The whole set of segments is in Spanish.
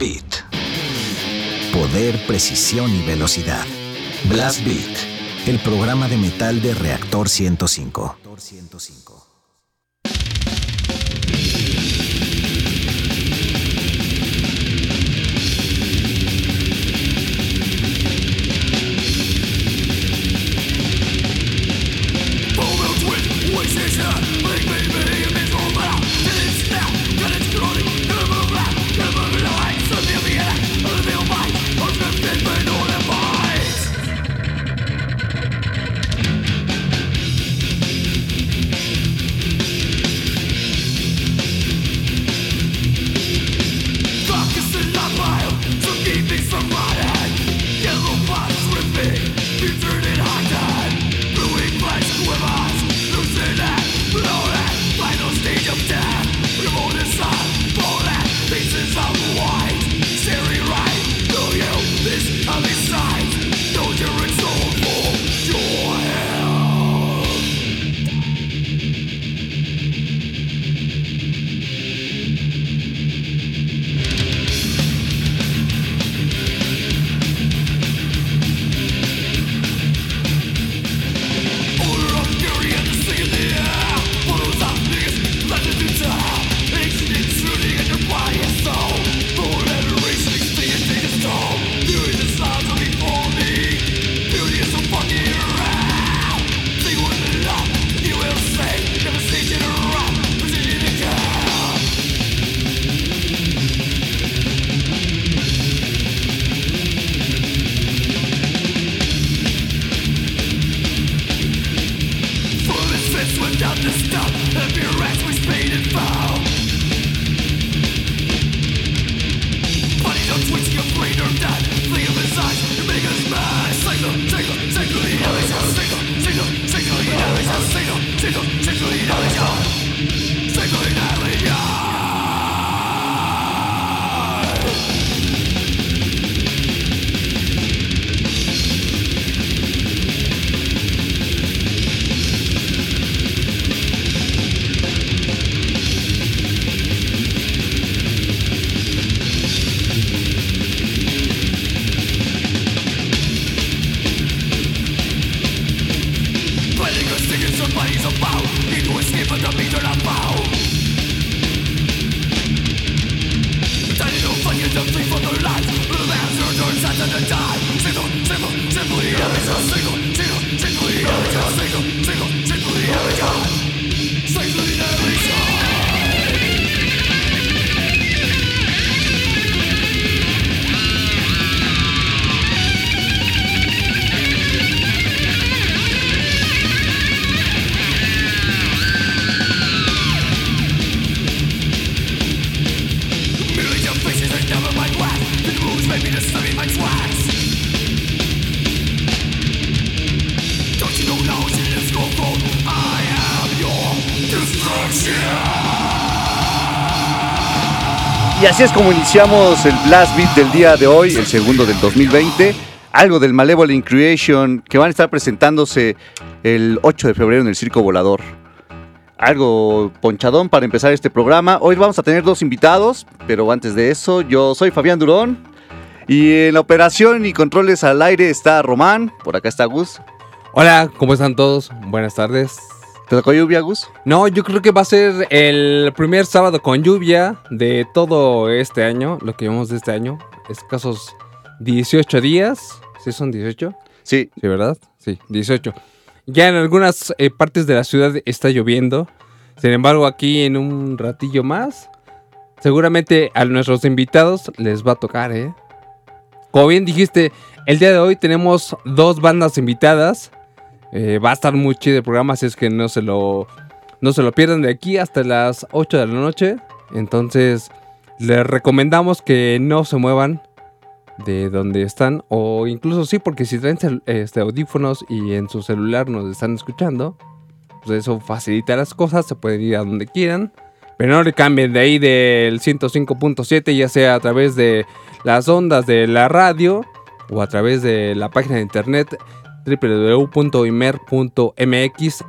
Beat. Poder, precisión y velocidad. Blast Beat, el programa de metal de Reactor 105. Es como iniciamos el Blast Beat del día de hoy, el segundo del 2020. Algo del Malevolent Creation que van a estar presentándose el 8 de febrero en el Circo Volador. Algo ponchadón para empezar este programa. Hoy vamos a tener dos invitados, pero antes de eso, yo soy Fabián Durón. Y en la operación y controles al aire está Román. Por acá está Gus. Hola, ¿cómo están todos? Buenas tardes. ¿Te tocó lluvia, Gus? No, yo creo que va a ser el primer sábado con lluvia de todo este año, lo que llevamos de este año. Escasos 18 días. ¿Sí son 18? Sí. Sí, ¿verdad? Sí, 18. Ya en algunas eh, partes de la ciudad está lloviendo. Sin embargo, aquí en un ratillo más, seguramente a nuestros invitados les va a tocar, ¿eh? Como bien dijiste, el día de hoy tenemos dos bandas invitadas. Eh, va a estar muy chido el programa, así es que no se lo, no se lo pierdan de aquí hasta las 8 de la noche. Entonces, les recomendamos que no se muevan de donde están, o incluso sí, porque si traen este, audífonos y en su celular nos están escuchando, pues eso facilita las cosas, se pueden ir a donde quieran. Pero no le cambien de ahí del 105.7, ya sea a través de las ondas de la radio o a través de la página de internet www.imer.mx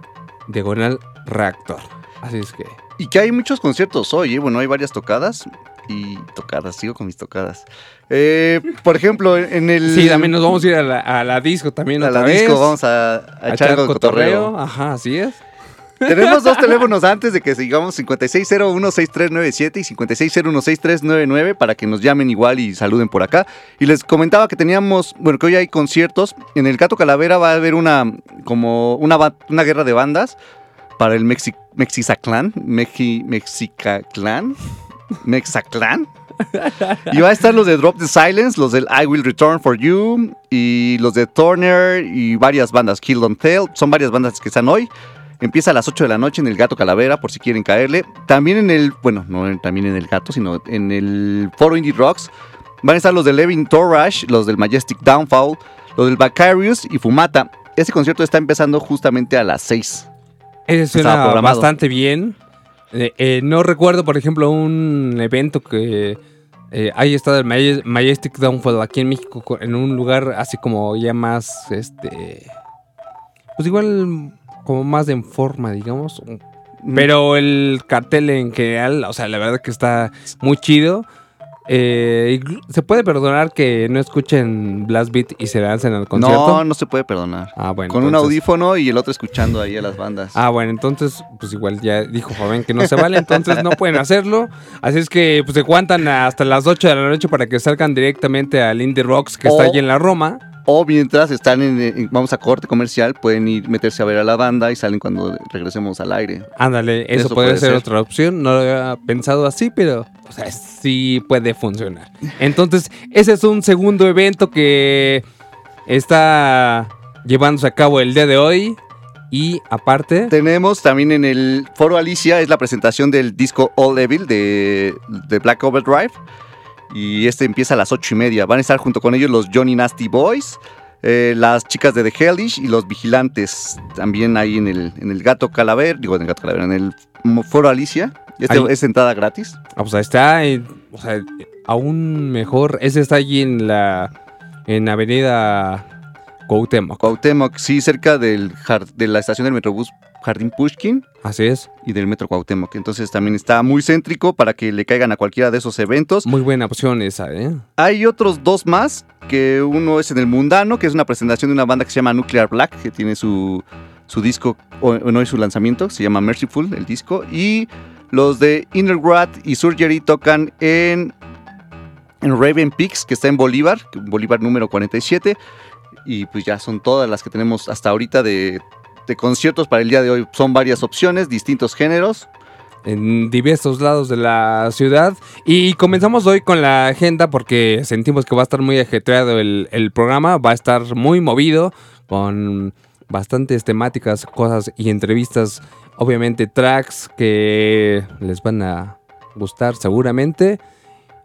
diagonal reactor. Así es que. Y que hay muchos conciertos hoy, ¿eh? bueno, hay varias tocadas. y tocadas, sigo con mis tocadas. Eh, por ejemplo, en el... Sí, también nos vamos a ir a la, a la disco también a otra la vez. disco, vamos a, a a echar algo de cotorreo. Ajá, así es. Tenemos dos teléfonos antes de que sigamos, 56016397 y 56016399 para que nos llamen igual y saluden por acá. Y les comentaba que teníamos, bueno, que hoy hay conciertos. En el Gato Calavera va a haber una, como una, una guerra de bandas para el Mexi, Mexizaclán, Mexi, Mexicaclán, Mexaclán. Y va a estar los de Drop the Silence, los del I Will Return for You y los de Turner y varias bandas, Kill Don't Tell. Son varias bandas que están hoy. Empieza a las 8 de la noche en el Gato Calavera, por si quieren caerle. También en el, bueno, no en- también en el Gato, sino en el Foro Indie Rocks. Van a estar los de Levin Torrash, los del Majestic Downfall, los del Bacarius y Fumata. Este concierto está empezando justamente a las 6. Ese suena bastante bien. Eh, eh, no recuerdo, por ejemplo, un evento que eh, haya estado el Maj- Majestic Downfall aquí en México co- en un lugar así como ya más, este, pues igual como más en forma, digamos. Pero el cartel en general, o sea, la verdad que está muy chido. Eh, se puede perdonar que no escuchen Blast Beat y se lancen al concierto. No, no se puede perdonar. Ah, bueno. Con un audífono y el otro escuchando ahí a las bandas. Ah, bueno, entonces, pues igual ya dijo Fabián que no se vale, entonces no pueden hacerlo. Así es que pues se aguantan hasta las 8 de la noche para que salgan directamente al Indie Rocks que está allí en la Roma. O mientras están en, en- vamos a corte comercial, pueden ir meterse a ver a la banda y salen cuando regresemos al aire. Ándale, eso, Eso puede, puede ser, ser. otra opción. No lo había pensado así, pero o sea, sí puede funcionar. Entonces, ese es un segundo evento que está llevándose a cabo el día de hoy. Y aparte, Tenemos también en el foro Alicia, es la presentación del disco All Evil de, de Black Overdrive. Y este empieza a las ocho y media. Van a estar junto con ellos los Johnny Nasty Boys, eh, las chicas de The Hellish y los Vigilantes. También ahí en el, en el Gato Calaver, digo en el Gato Calaver, en el foro Alicia. Este Ahí. es entrada gratis. Ah, O sea, está, en- o sea, aún mejor. Ese está allí en la, en Avenida Cuauhtémoc. Cuauhtémoc, sí, cerca del de la estación del Metrobús Jardín Pushkin Así es. y del Metro Cuauhtémoc. Entonces también está muy céntrico para que le caigan a cualquiera de esos eventos. Muy buena opción esa, ¿eh? Hay otros dos más, que uno es en el Mundano, que es una presentación de una banda que se llama Nuclear Black, que tiene su, su disco, o no es su lanzamiento, se llama Merciful, el disco. Y los de Innergrad y Surgery tocan en, en Raven Peaks, que está en Bolívar, Bolívar número 47. Y pues ya son todas las que tenemos hasta ahorita de, de conciertos para el día de hoy. Son varias opciones, distintos géneros. En diversos lados de la ciudad. Y comenzamos hoy con la agenda porque sentimos que va a estar muy ajetreado el, el programa. Va a estar muy movido con bastantes temáticas, cosas y entrevistas. Obviamente tracks que les van a gustar seguramente.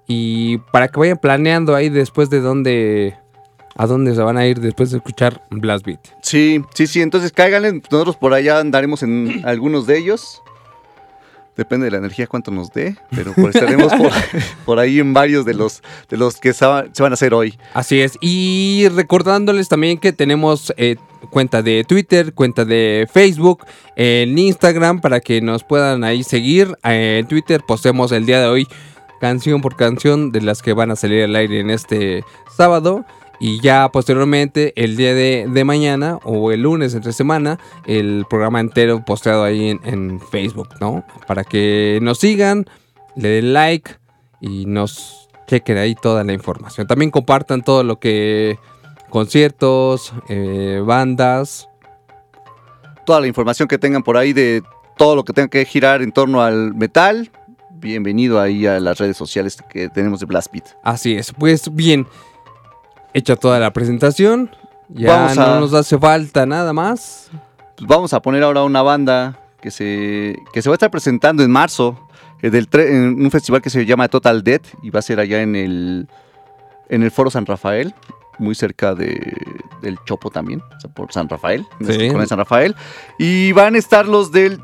Y para que vayan planeando ahí después de dónde... A dónde se van a ir después de escuchar Blast Beat. Sí, sí, sí. Entonces cáiganle. Nosotros por allá andaremos en algunos de ellos. Depende de la energía cuánto nos dé. Pero pues estaremos por, por ahí en varios de los, de los que se va- se van a hacer hoy. Así es. Y recordándoles también que tenemos eh, cuenta de Twitter, cuenta de Facebook, en Instagram para que nos puedan ahí seguir. En Twitter posteamos el día de hoy canción por canción de las que van a salir al aire en este sábado. Y ya posteriormente, el día de, de mañana o el lunes entre semana, el programa entero posteado ahí en, en Facebook, ¿no? Para que nos sigan, le den like y nos chequen ahí toda la información. También compartan todo lo que conciertos, eh, bandas. Toda la información que tengan por ahí de todo lo que tenga que girar en torno al metal. Bienvenido ahí a las redes sociales que tenemos de Blast Beat. Así es. Pues bien, hecha toda la presentación. Ya Vamos no a- nos hace falta nada más. Pues vamos a poner ahora una banda que se, que se va a estar presentando en marzo eh, del tre- en un festival que se llama Total Dead y va a ser allá en el, en el Foro San Rafael, muy cerca de, del Chopo también, o sea, por San Rafael, en Sí. con el San Rafael. Y van a estar los del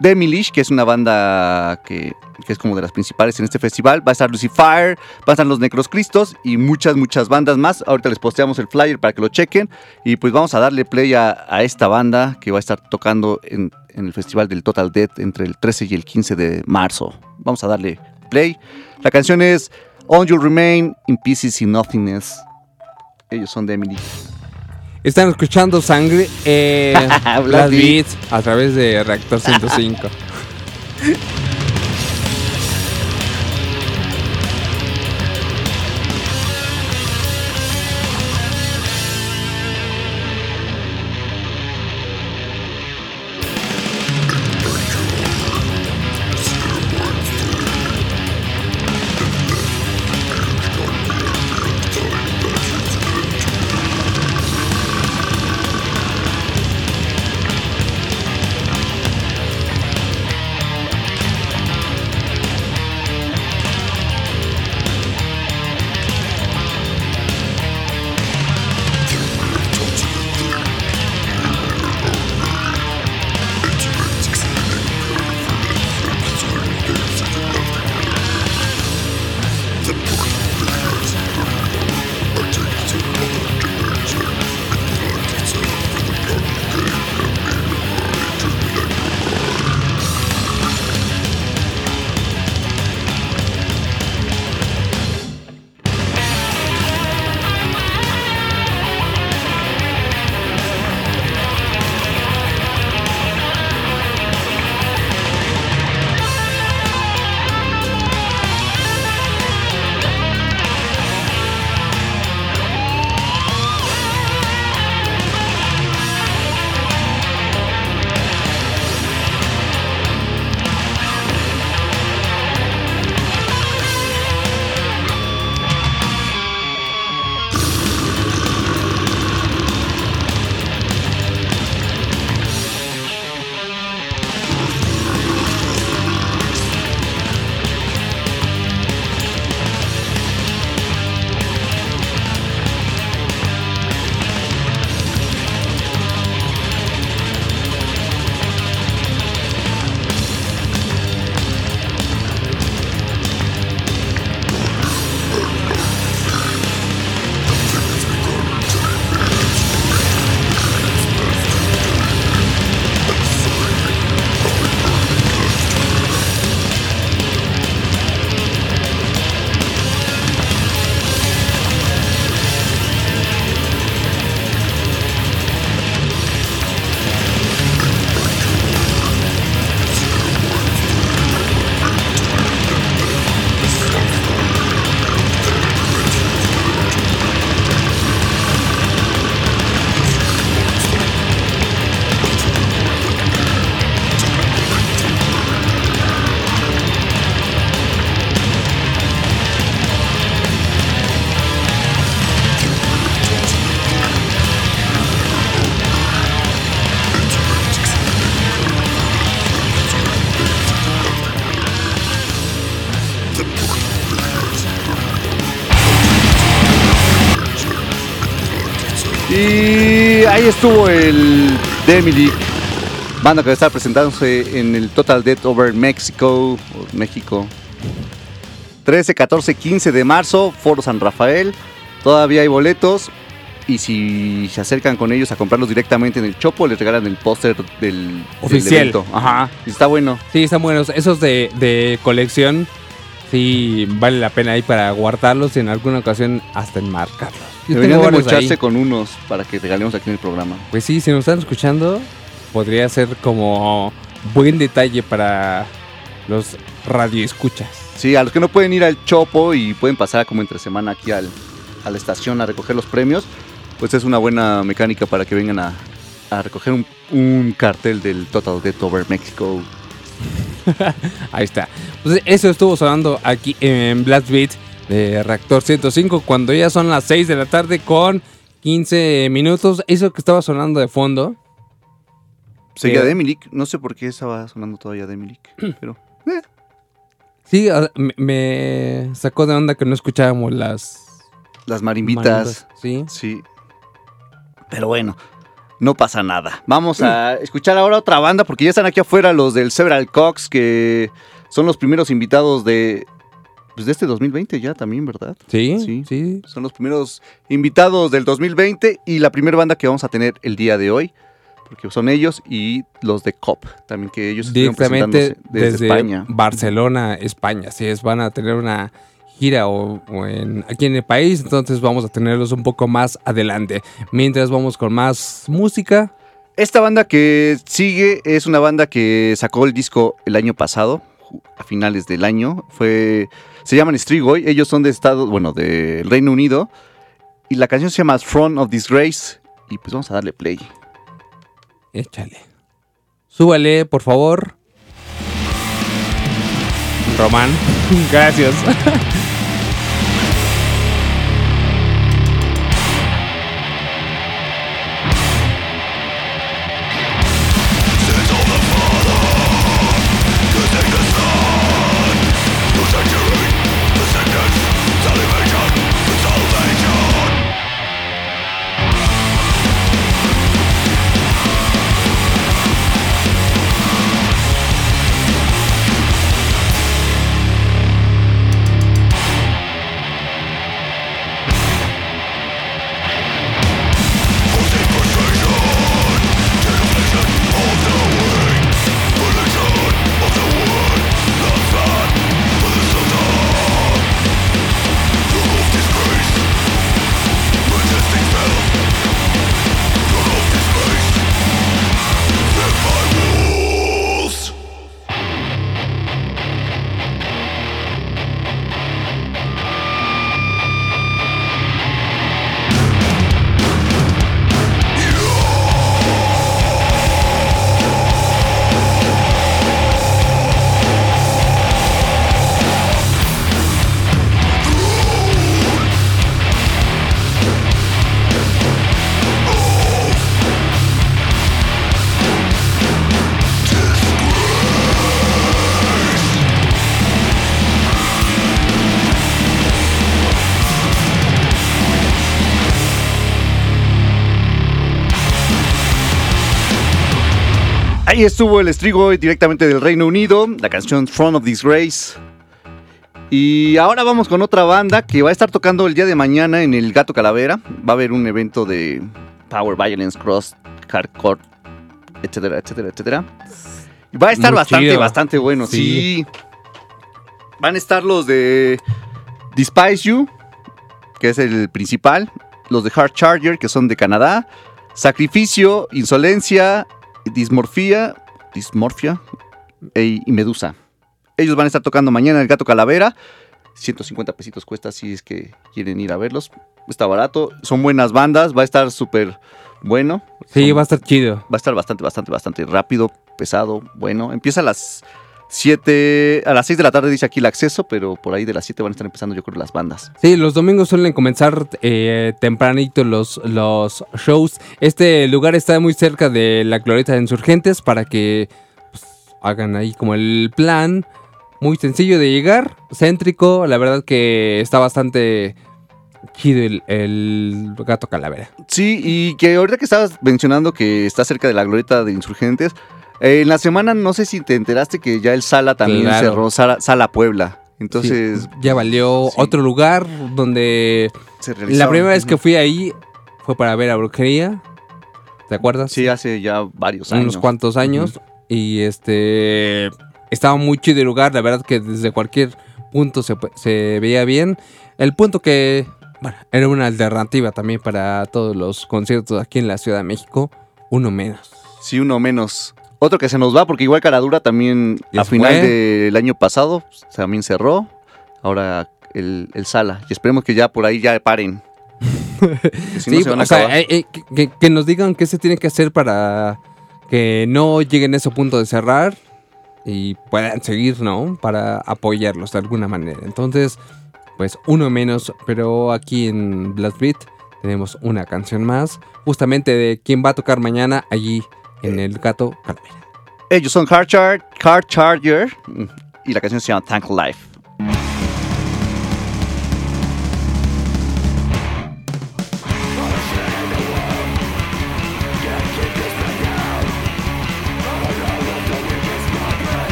Demilish, que es una banda que, es como de las principales en este festival. Va a estar Lucifer, van a estar los Necros Cristos y muchas, muchas bandas más. Ahorita les posteamos el flyer para que lo chequen. Y pues vamos a darle play a, esta banda que va a estar tocando en, el festival del Total Death entre el 13 y el 15 de marzo. Vamos a darle Play. La canción es On You Remain in Pieces in Nothingness. Ellos son de. Están escuchando sangre eh, Beat. Beats a través de Reactor 105. ahí estuvo el Demi banda que va a estar presentándose en el Total Death Over Mexico, México. 13, 14, 15 de marzo, Foro San Rafael. Todavía hay boletos. Y si se acercan con ellos a comprarlos directamente en el Chopo, les regalan el póster del, del Oficial. evento. Ajá, y está bueno. Sí, están buenos. Esos de, de colección, sí, vale la pena ahí para guardarlos y en alguna ocasión hasta enmarcarlos. Yo Deberían de ahí. mocharse con unos para que regalemos aquí en el programa. Pues sí, si nos están escuchando, podría ser como buen detalle para los radioescuchas. Sí, a los que no pueden ir al Chopo y pueden pasar como entre semana aquí al, a la estación a recoger los premios, pues es una buena mecánica para que vengan a, a recoger un, un cartel del Total Death Over Mexico. Ahí está. Pues eso estuvo sonando aquí en Blast Beat de Reactor 105 cuando ya son las 6 de la tarde con 15 minutos. Eso que estaba sonando de fondo. Seguía Sí. Demilik, no sé por qué estaba sonando todavía Demilik, pero Sí, a- me, me sacó de onda que no escuchábamos las las marimbitas, marimbitas, Sí. sí. Pero bueno, no pasa nada. Vamos a escuchar ahora otra banda porque ya están aquí afuera los del Several Cox que son los primeros invitados de pues de este 2020 ya también, ¿verdad? Sí, Sí. sí. Son los primeros invitados del 2020 y la primera banda que vamos a tener el día de hoy. porque son ellos y los de COP, también que ellos Directamente desde, desde, España. Barcelona, España. Así es, van a tener una gira o, o en, aquí en el país, entonces vamos a tenerlos un poco más adelante. Mientras vamos con más música. Esta banda que sigue es una banda que sacó el disco el año pasado, a finales del año. Fue, se llaman Strigoi, ellos son de Estados, bueno, del Reino Unido. Y la canción se llama Front of Disgrace. Y pues vamos a darle play. Échale. Súbale, por favor. Román. Gracias. Ahí estuvo el estrigo directamente del Reino Unido, la canción Throne of Disgrace. Y ahora vamos con otra banda que va a estar tocando el día de mañana en el Gato Calavera. Va a haber un evento de Power Violence, Cross, Hardcore, etcétera, etcétera, etcétera. Y va a estar Muy bastante, chido. bastante bueno. Sí. Sí. Van a estar los de Despise You, que es el principal. Los de Hard Charger, que son de Canadá. Sacrificio, Insolencia, Dismorfía, Dismorfia e- y Medusa. Ellos van a estar tocando mañana el Gato Calavera. 150 pesitos cuesta si es que quieren ir a verlos. Está barato. Son buenas bandas. Va a estar súper bueno. Sí, Son- va a estar chido. va a estar bastante, bastante, bastante rápido, pesado, bueno. Empieza a las 7, a las 6 de la tarde dice aquí el acceso, pero por ahí de las 7 van a estar empezando yo creo las bandas. Sí, los domingos suelen comenzar eh, tempranito los, los shows. Este lugar está muy cerca de la Glorieta de Insurgentes para que pues, hagan ahí como el plan. Muy sencillo de llegar, céntrico. La verdad que está bastante chido el, el gato calavera. Sí, y que ahorita que estabas mencionando que está cerca de la glorieta de insurgentes, eh, en la semana no sé si te enteraste que ya el Sala también Claro. cerró, Sala, Sala Puebla. Entonces, Sí, ya valió sí. otro lugar donde se la primera vez que fui ahí fue para ver a brujería. ¿Te acuerdas? Sí, hace ya varios años. unos cuantos años. Y este estaba muy chido el lugar. La verdad que desde cualquier punto se, se veía bien. El punto que bueno, era una alternativa también para todos los conciertos aquí en la Ciudad de México. Uno menos. Sí, uno menos. Otro que se nos va, porque igual Caradura también a final fue. del año pasado pues, también cerró. Ahora el, el Sala. Y esperemos que ya por ahí ya paren. Que si no Sí, se van a o sea, acabar. eh, eh, que nos digan qué se tiene que hacer para que no lleguen a ese punto de cerrar y puedan seguir, ¿no? Para apoyarlos de alguna manera. Entonces, pues uno menos, pero aquí en Blast Beat tenemos una canción más, justamente de quién va a tocar mañana allí en el Gato Calavera. Ellos son Hard, Char- Hard Charger y la canción se llama Thank Life.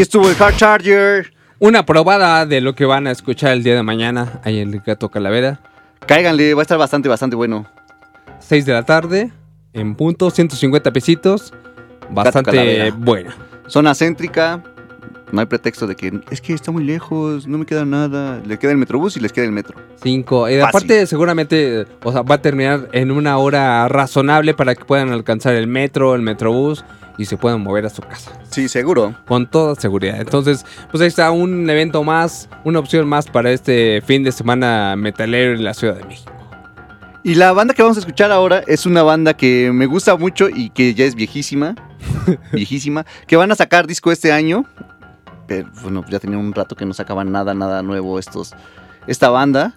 Ahí estuvo el Hard Charger. Una probada de lo que van a escuchar el día de mañana ahí en el Gato Calavera. Cáiganle, va a estar bastante, bastante bueno. 6 de la tarde, en punto, 150 pesitos. Bastante buena. Zona céntrica. No hay pretexto de que es que está muy lejos, no me queda nada. Le queda el metrobús y les queda el metro. 5. Fácil. aparte, seguramente o sea, va a terminar en una hora razonable para que puedan alcanzar el metro, el metrobús y se puedan mover a su casa. Sí, seguro. Con toda seguridad. Entonces, pues ahí está un evento más, una opción más para este fin de semana metalero en la Ciudad de México. Y la banda que vamos a escuchar ahora es una banda que me gusta mucho y que ya es viejísima. viejísima. Que van a sacar disco este año. Bueno, ya tenía un rato que no sacaban nada, nada nuevo estos. Esta banda.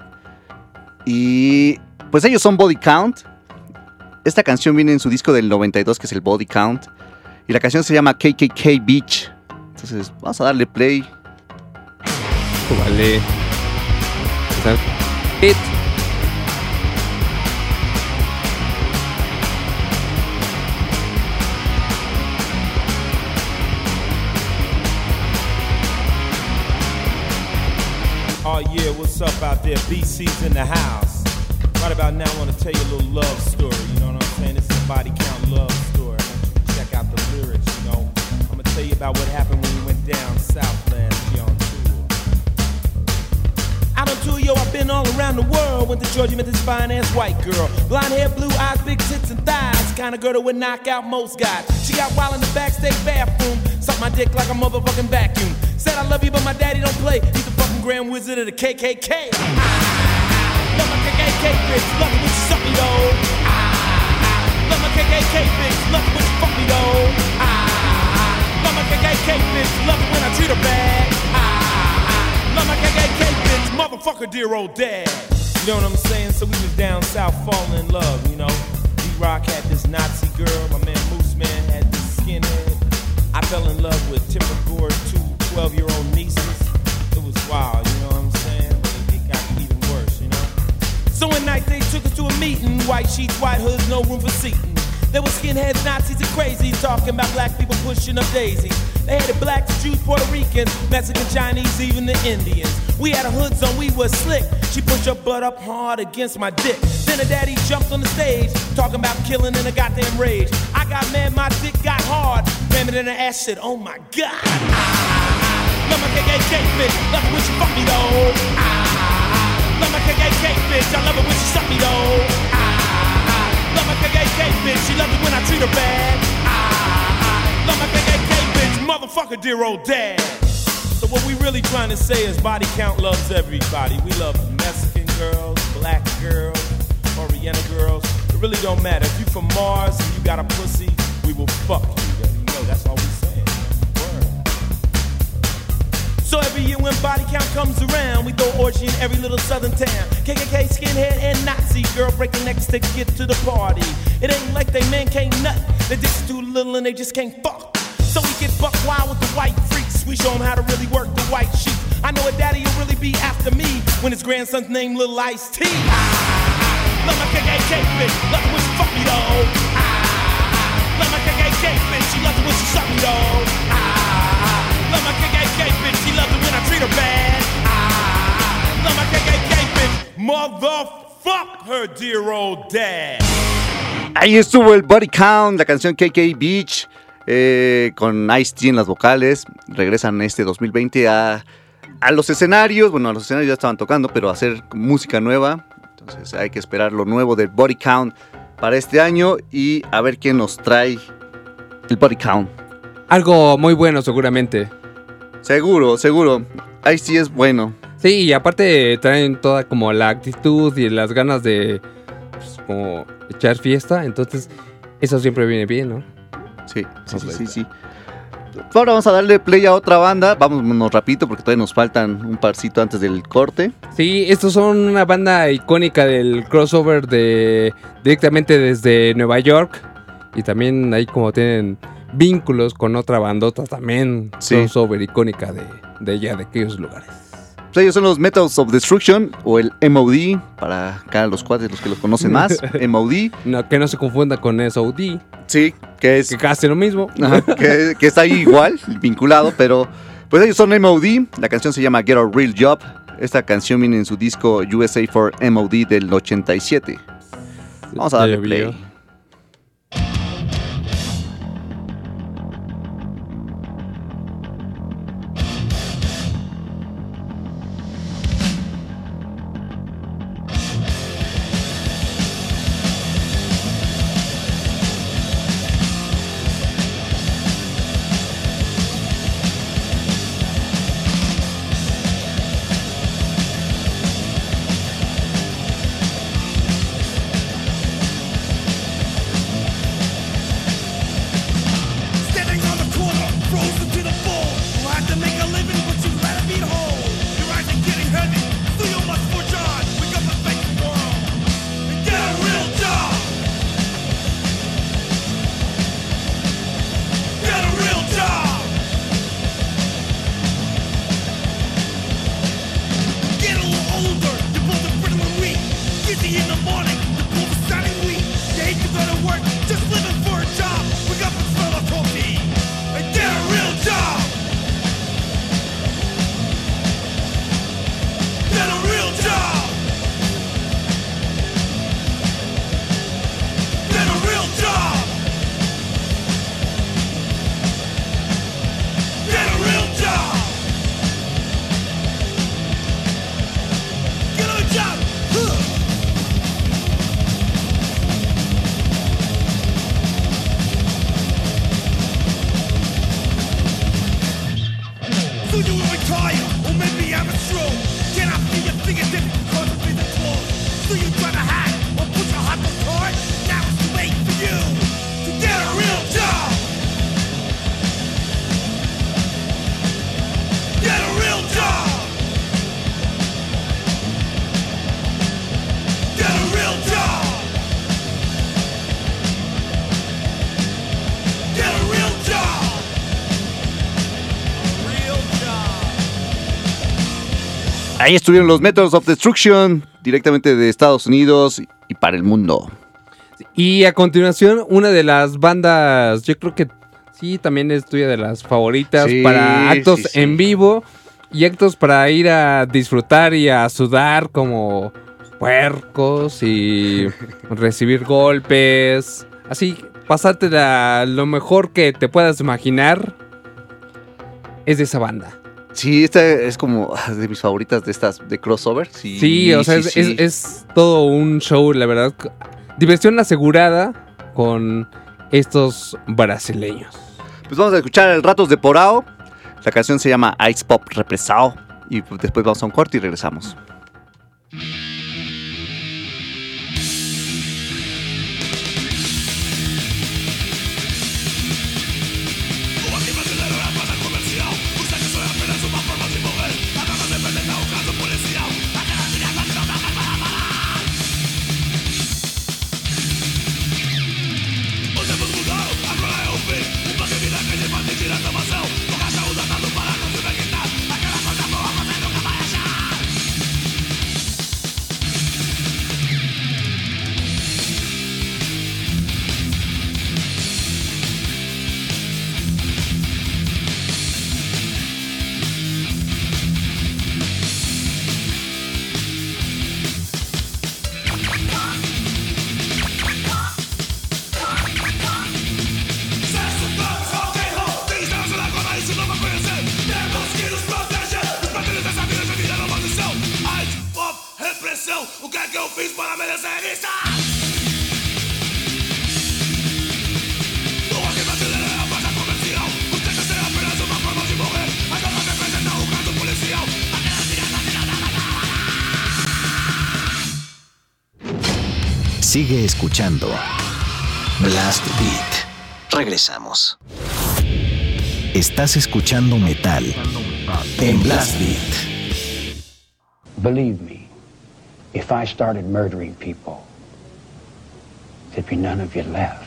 Y pues ellos son Body Count. Esta canción viene en su disco del 92, que es el Body Count. Y la canción se llama KKK Beach. Entonces, vamos a darle play. Vale. Oh yeah, what's up out there? BC's in the house. Right about now, I want to tell you a little love story. You know what I'm saying? Is a body count love story. To check out the lyrics. You know, I'm gonna tell you about what happened when we went down south last year on tour. Out on tour, yo, I've been all around the world. Went to Georgia, met this fine ass white girl. Blonde hair, blue eyes, big tits and thighs. Kind of girl that would knock out most guys. She got wild in the backstage bathroom. Sucked my dick like a motherfucking vacuum. Said I love you, but my daddy don't play. He's the fucking grand wizard of the KKK. Ah, love my KKK bitch. Love it when she suck me though. Ah, love my KKK bitch. Love it when she fuck me though. Ah, love my KKK bitch. Love it when I treat her bad. Ah, love my KKK bitch. Motherfucker, dear old dad. You know what I'm saying? So we was down south falling in love, you know. D-Rock had this Nazi girl. My man Moose Man had this skinhead. I fell in love with Tipper Gore's two 12 year old nieces. It was wild, you know what I'm saying? It, got even worse, you know? So one night they took us to a meeting. White sheets, white hoods, no room for seating. There were skinheads, Nazis, and crazies talking about black people pushing up daisies. They had the blacks, Jews, Puerto Ricans, Mexican, Chinese, even the Indians. We had our hoods on, we was slick. She pushed her butt up hard against my dick. Then her daddy jumped on the stage, talking about killing in a goddamn rage. I got mad, my dick got hard. Ram it in her ass, said, oh my god. My KKK bitch, love it when she fuck me though. Ah, my KKK bitch, I love it when she suck me though. Ah, my KKK bitch, she love it when I treat her bad. Ah, my KKK bitch, motherfucker, dear old dad. So what we really trying to say is body count loves everybody. We love Mexican girls, black girls, Oriental girls. It really don't matter. If you from Mars and you got a pussy, we will fuck you. You know, that's all we saying. So every year when body count comes around, we throw orgy in every little southern town. KKK, skinhead, and Nazi girl breaking necks to get to the party. It ain't like they men can't nut. They dicks too little and they just can't fuck. So we get buck wild with the white freaks. We show them how to really work the white sheep. I know a daddy will really be after me when his grandson's named Little Ice T. Ah, love my KKK bitch, love when she fuck me though. Ah, love my KKK bitch, she loves it when she suck me though. Ah, loves it when I treat her bad. Ah, love my KKK bitch, motherfuck her dear old dad. Ahí estuvo el Body Count, la canción KK Beach, eh, con Ice-T en las vocales. Regresan este 2020 a, a los escenarios. Bueno, a los escenarios ya estaban tocando, pero a hacer música nueva. Entonces hay que esperar lo nuevo del Body Count para este año y a ver quién nos trae el Body Count. Algo muy bueno seguramente. Seguro, seguro. Ice-T es bueno. Sí, y aparte traen toda como la actitud y las ganas de pues, como echar fiesta. Entonces, eso siempre viene bien, ¿no? Sí, sí, sí, sí, sí. Ahora vamos a darle play a otra banda. Vámonos rapidito porque todavía nos faltan un parcito antes del corte. Sí, estos son una banda icónica del crossover de directamente desde Nueva York. Y también ahí como tienen vínculos con otra bandota también Sí. crossover icónica de, de allá, de aquellos lugares. Pues ellos son los Metals of Destruction o el MOD, para acá los cuates, los que los conocen más. MOD, No, que no se confunda con SOD, sí, que es que casi lo mismo. Ajá, que, que está ahí igual, vinculado, pero pues ellos son MOD, la canción se llama Get a Real Job, esta canción viene en su disco USA for MOD del 87. Vamos a darle play. Ahí estuvieron los Metals of Destruction, directamente de Estados Unidos y para el mundo. Y a continuación, una de las bandas, yo creo que sí, también es tuya de las favoritas Sí, para actos sí, sí. en vivo y actos para ir a disfrutar y a sudar como puercos y recibir golpes. Así, pasarte lo mejor que te puedas imaginar es de esa banda. Sí, esta es como ah, de mis favoritas de estas, de crossover. Sí, Sí, o sea, sí, es, sí. es- es todo un show, la verdad. Diversión asegurada con estos brasileños. Pues vamos a escuchar el Ratos de Porao. La canción se llama Ice Pop Represado. Y después vamos a un corte y regresamos. Escuchando Blast Beat. Regresamos. Estás escuchando metal en Blast Beat. Believe me, if I started murdering people, there'd be none of you left.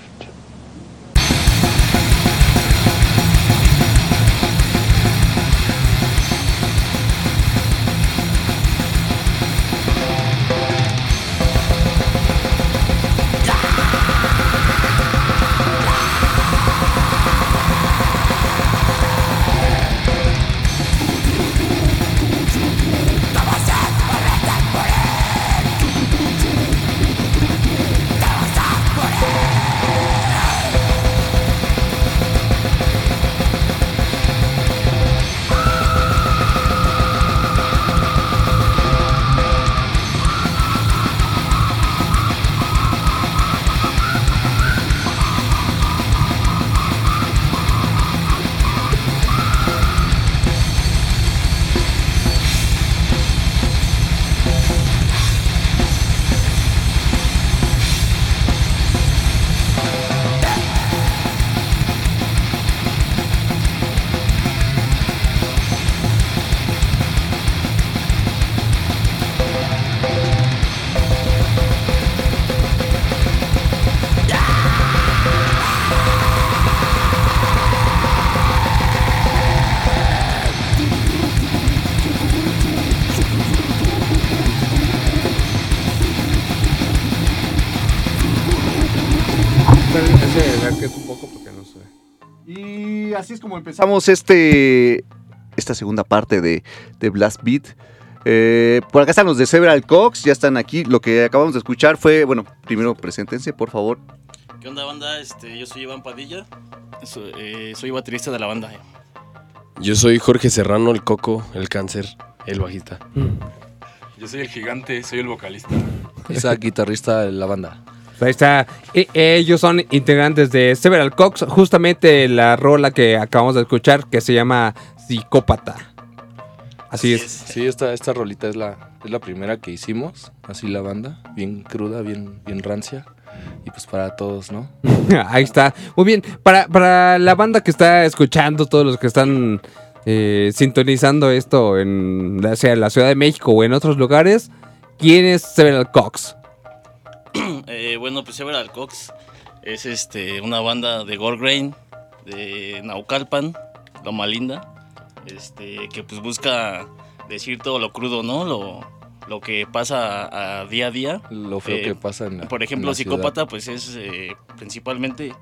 Como empezamos este, esta segunda parte de, de Blast Beat. Eh, por acá están los de Several Cox, ya están aquí. Lo que acabamos de escuchar fue, bueno, primero preséntense, por favor. ¿Qué onda banda? Este, yo soy Iván Padilla, soy, eh, soy baterista de la banda. Yo soy Jorge Serrano, el Coco, el Cáncer, el bajista. Yo soy el gigante, soy el vocalista. Isaac, guitarrista de la banda. Ahí está. E- ellos son integrantes de Several Cox. Justamente la rola que acabamos de escuchar que se llama Psicópata. Así es. Sí, esta, esta rolita es la, es la primera que hicimos, así la banda, bien cruda, bien, bien rancia. Y pues para todos, ¿no? Ahí está. Muy bien. Para, para la banda que está escuchando, todos los que están eh, sintonizando esto en sea en la Ciudad de México o en otros lugares, ¿quién es Several Cox? Eh, bueno, pues Several Cox es este, una banda de Gore Grain, de Naucalpan, Loma Linda, este, que pues busca decir todo lo crudo, ¿no? Lo, lo que pasa a, día a día. Lo feo Eh, que pasa en la Por en ejemplo, ciudad. psicópata, pues es eh, principalmente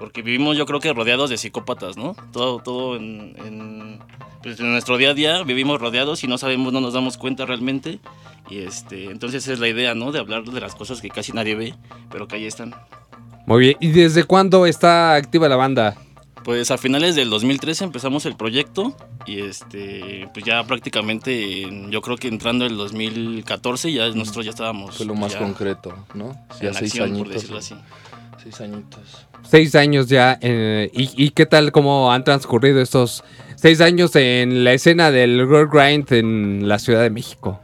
porque vivimos, yo creo que rodeados de psicópatas, ¿no? Todo, todo en, en, pues, en nuestro día a día vivimos rodeados y no sabemos, no nos damos cuenta realmente. Y este, entonces es la idea, ¿no? De hablar de las cosas que casi nadie ve, pero que ahí están. Muy bien. ¿Y desde cuándo está activa la banda? Pues a finales del 2013 empezamos el proyecto y este, pues ya prácticamente, en- yo creo que entrando el 2014 ya nosotros ya estábamos. Fue lo más ya concreto, ¿no? en Ya seis acción, por añitos. decirlo así. Seis añitos. Seis años ya. eh, y, y qué tal cómo han transcurrido estos seis años en la escena del Girl Grind en la Ciudad de México?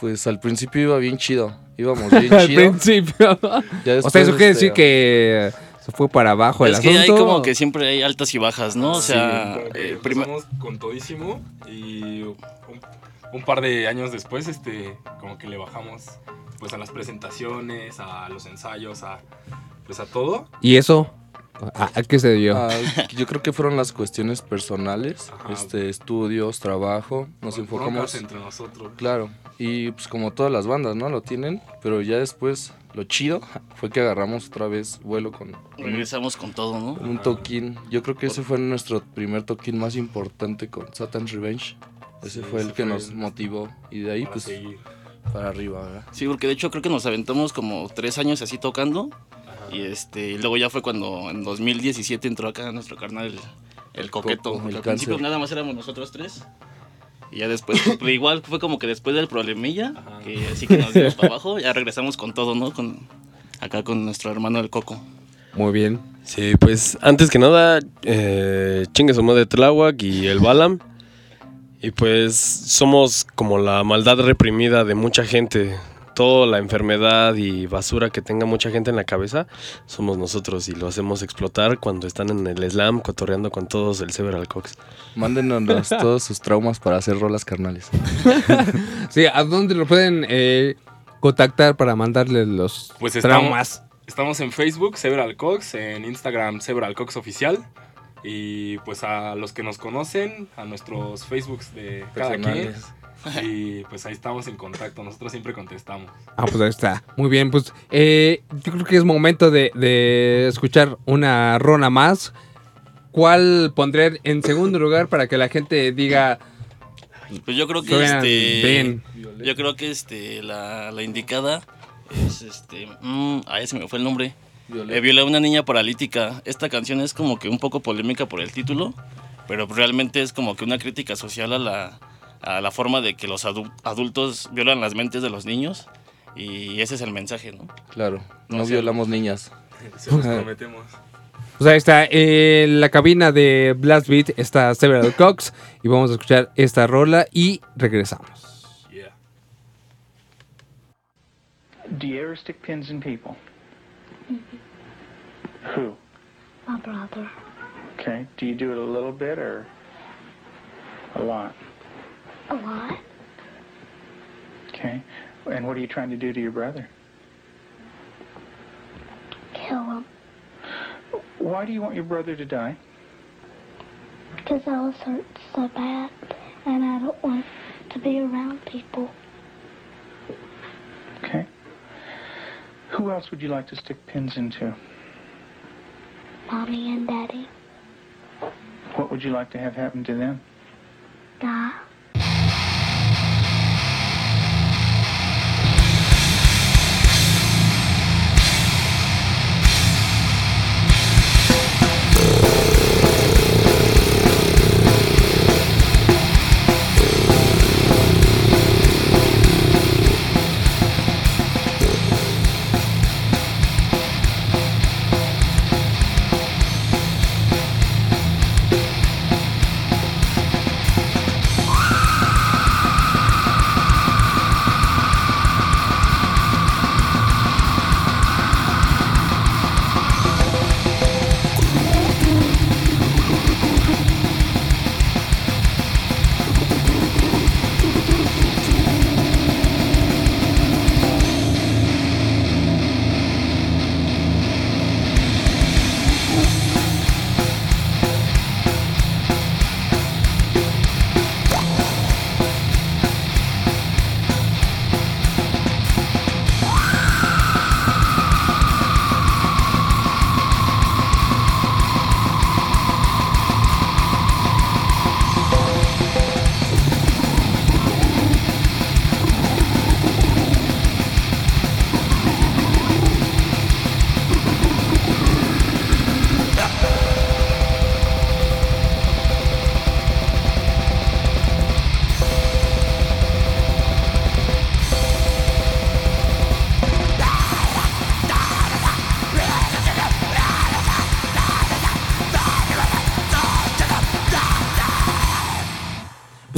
Pues al principio iba bien chido. Íbamos bien Al chido. principio. Ya o sea, después, eso quiere este, decir que se fue para abajo el Es que hay como que siempre hay altas y bajas, ¿no? O sea, eh, empezamos con todísimo y un, un par de años después, este, como que le bajamos pues a las presentaciones, a los ensayos, a pues a todo. ¿Y eso? ¿A, a qué se debió? ah, yo creo que fueron las cuestiones personales, Ajá. este, estudios, trabajo, nos con enfocamos, entre nosotros. claro, y pues como todas las bandas, ¿no? Lo tienen, pero ya después lo chido fue que agarramos otra vez vuelo con, regresamos con todo, ¿no? con un toquín. Yo creo que ese fue nuestro primer toquín más importante con Satan's Revenge. Ese Sí, fue el ese que fue nos el- motivó y de ahí para pues seguir. para arriba, ¿verdad? Sí, porque de hecho creo que nos aventamos como tres años así tocando. Y este, y luego ya fue cuando en 2017 entró acá nuestro carnal el, el coqueto. Porque el al principio nada más éramos nosotros tres. Y ya después, pero igual fue como que después del problemilla, Ajá. que así que nos dimos para abajo, ya regresamos con todo, ¿no? Con, acá con nuestro hermano el Coco. Muy bien. Sí, pues antes que nada, eh, chingue su madre Tláhuac y el Balam. Y pues somos como la maldad reprimida de mucha gente. Toda la enfermedad y basura que tenga mucha gente en la cabeza, somos nosotros y lo hacemos explotar cuando están en el slam cotorreando con todos el Several Cox. Mándenos todos sus traumas para hacer rolas carnales. Sí, ¿a dónde lo pueden eh, contactar para mandarle los Pues estamos, traumas? estamos en Facebook, Several Cox, en Instagram, Several Cox Oficial. Y pues a los que nos conocen, a nuestros Facebooks de cada quien. Y pues ahí estamos en contacto, nosotros siempre contestamos. Ah, pues ahí está. Muy bien, pues eh, yo creo que es momento de, de escuchar una rona más. ¿Cuál pondré en segundo lugar para que la gente diga Pues yo creo que este. bien? Yo creo que este la, la indicada es este. Mm, ah, se me fue el nombre. Eh, violé a una niña paralítica. Esta canción es como que un poco polémica por el título, pero realmente es como que una crítica social a la, a la forma de que los adu- adultos violan las mentes de los niños. Y ese es el mensaje, ¿no? Claro, No no violamos niñas. Se los prometemos. Pues ahí está, en la cabina de Blast Beat está Several Cox y vamos a escuchar esta rola y regresamos. Yeah. Do you ever stick pins in people? Who? My brother. Okay. Do you do it a little bit or a lot? A lot. Okay. And what are you trying to do to your brother? Kill him. Why do you want your brother to die? Because I was hurt so bad. And I don't want to be around people. Okay. Who else would you like to stick pins into? mommy and daddy. What would you like to have happen to them? Die.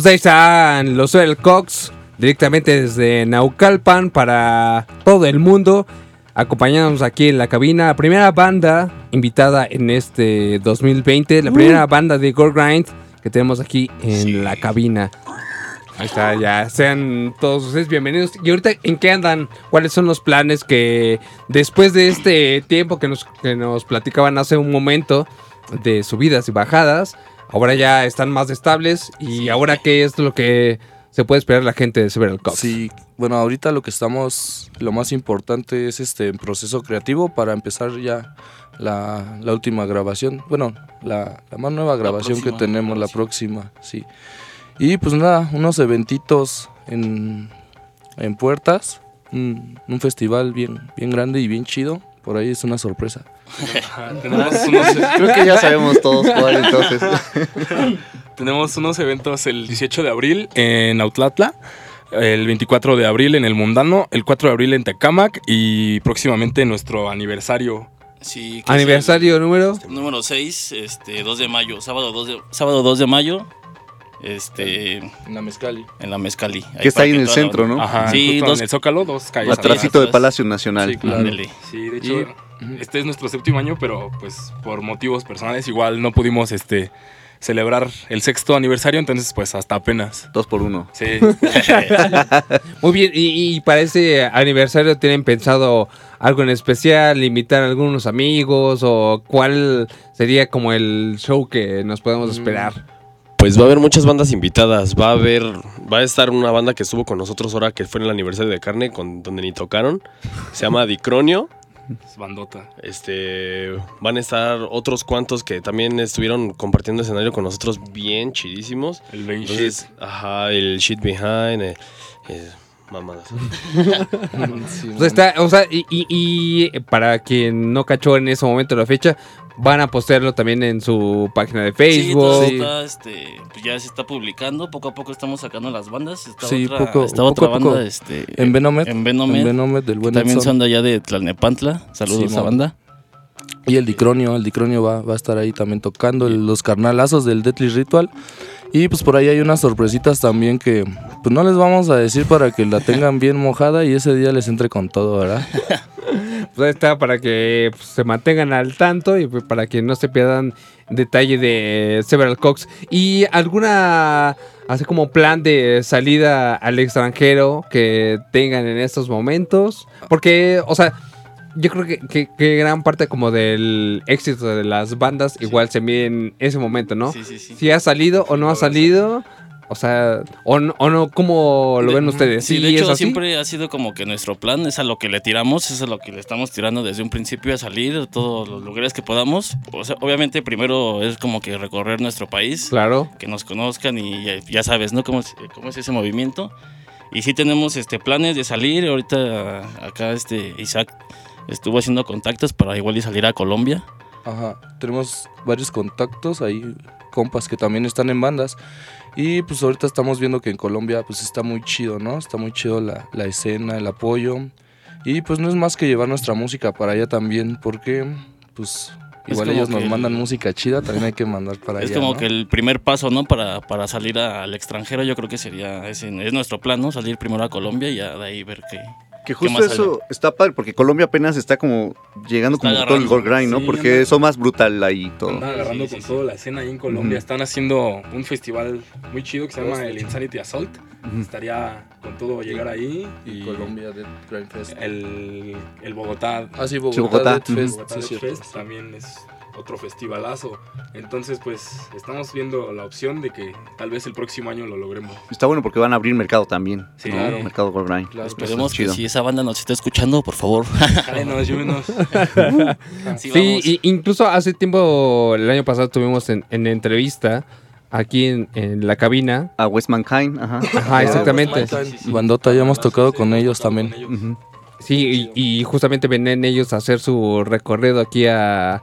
Pues ahí están los Soel Cox, directamente desde Naucalpan para todo el mundo, acompañándonos aquí en la cabina. La primera banda invitada en este 2020, la primera banda de Gore Grind que tenemos aquí en la cabina. Ahí está, ya sean todos ustedes bienvenidos. Y ahorita, ¿en qué andan? ¿Cuáles son los planes que después de este tiempo que nos, que nos platicaban hace un momento de subidas y bajadas, ahora ya están más estables? ¿Y ahora qué es lo que se puede esperar la gente de Several Cox? Sí, bueno, ahorita lo que estamos, lo más importante es este en proceso creativo para empezar ya la, la última grabación. Bueno, la, la más nueva grabación que próxima tenemos, la próxima, sí. Y pues nada, unos eventitos en, en puertas, un, un festival bien, bien grande y bien chido. Por ahí es una sorpresa. Tenemos unos, Creo que ya sabemos todos cuál entonces. tenemos unos eventos el 18 de abril en Autlatla, el 24 de abril en el Mundano, el 4 de abril en Tecamac y próximamente nuestro aniversario. Sí, Aniversario número. el número 6, este, 2 de mayo, sábado 2 de, sábado 2 de mayo, este, En la Mezcali. en la Mezcali. Que está ahí en el la- centro, ¿no? Ajá, Sí, dos- en el Zócalo, dos calles. Atrásito de. Palacio Nacional. Sí, claro. Sí, de hecho, este es nuestro séptimo año, pero pues por motivos personales igual no pudimos este celebrar el sexto aniversario, entonces pues hasta apenas. Dos por uno. Sí. Muy bien, y, y para ese aniversario tienen pensado algo en especial, invitar a algunos amigos o cuál sería como el show que nos podemos esperar. Pues va a haber muchas bandas invitadas. Va a haber, va a estar una banda que estuvo con nosotros ahora que fue en el aniversario de carne, con, donde ni tocaron. Se llama Dicronio. Es bandota. Este, van a estar otros cuantos que también estuvieron compartiendo escenario con nosotros bien chidísimos. El Vain Entonces, ajá, el shit behind, eh, eh, mamadas. Pues ahí está, o sea, y, y- y para quien no cachó en ese momento la fecha, van a postearlo también en su página de Sí, Facebook. todo está, este, pues ya se está publicando, poco a poco estamos sacando las bandas. Está Sí, otra, poco- está poco otra a poco. banda, este, En Venomet. en Venomet, En Venomet del buen también Edson. son de allá de Tlalnepantla. Saludos a esa banda. Y el Dicronio, el Dicronio va, va a estar ahí también tocando, el- los carnalazos del Deadly Ritual. Y pues por ahí hay unas sorpresitas también que pues no les vamos a decir para que la tengan bien mojada y ese día les entre con todo, ¿verdad? Pues ahí está para que pues, se mantengan al tanto y pues, para que no se pierdan detalle de Several Cox. ¿Y alguna, así como plan de salida al extranjero que tengan en estos momentos? Porque, o sea, yo creo que, que- que gran parte como del éxito de las bandas igual se mide en ese momento, ¿no? Sí, sí, sí. Si ha salido o no ha salido, O sea, o no, o no ¿cómo lo ven ustedes? Sí, de ¿Sí es hecho así? siempre ha sido como que nuestro plan es a lo que le tiramos, es a lo que le estamos tirando desde un principio a salir a todos los lugares que podamos. O sea, obviamente primero es como que recorrer nuestro país, Claro. que nos conozcan y ya, ya sabes, ¿no? Cómo es, cómo es ese movimiento. Y sí tenemos este planes de salir. Ahorita acá este Isaac estuvo haciendo contactos para igual y salir a Colombia. Ajá, tenemos varios contactos ahí, compas que también están en bandas. Y pues ahorita estamos viendo que en Colombia pues está muy chido, ¿no? Está muy chido la, la escena, el apoyo. Y pues no es más que llevar nuestra música para allá también, porque pues Es igual ellos nos el- mandan música chida, también hay que mandar para Es allá. como ¿no? que el primer paso, ¿no? Para, para salir al extranjero, yo creo que sería, ese, es nuestro plan, ¿no? Salir primero a Colombia y ya de ahí ver qué. Que qué justo más eso está padre, porque Colombia apenas está como llegando Está como todo el gold grind, ¿no? Sí, porque anda- eso más brutal ahí todo. Están agarrando con toda la escena ahí en Colombia. Están haciendo un festival muy chido que se llama el Insanity Assault. Estaría con todo llegar ahí. Y Colombia Dead Grind Fest. El, el Bogotá. Ah, sí, Sí, Bogotá, Bogotá. Dead. Fest, Bogotá sí, Dead cierto. Fest también es otro festivalazo. Entonces, pues estamos viendo la opción de que tal vez el próximo año lo logremos. Está bueno porque van a abrir mercado también. Sí, ¿no? claro. Mercado gold grind. Claro, Esperemos que chido. si esa banda nos está escuchando, por favor. Jálenos, llévenos. Sí, Sí, y- incluso hace tiempo, el año pasado tuvimos en, en entrevista aquí en, en la cabina. A West Mankind, ajá. Ajá, exactamente. Bandota, ya hemos tocado con ellos también. Sí, y, y justamente venían ellos a hacer su recorrido aquí a,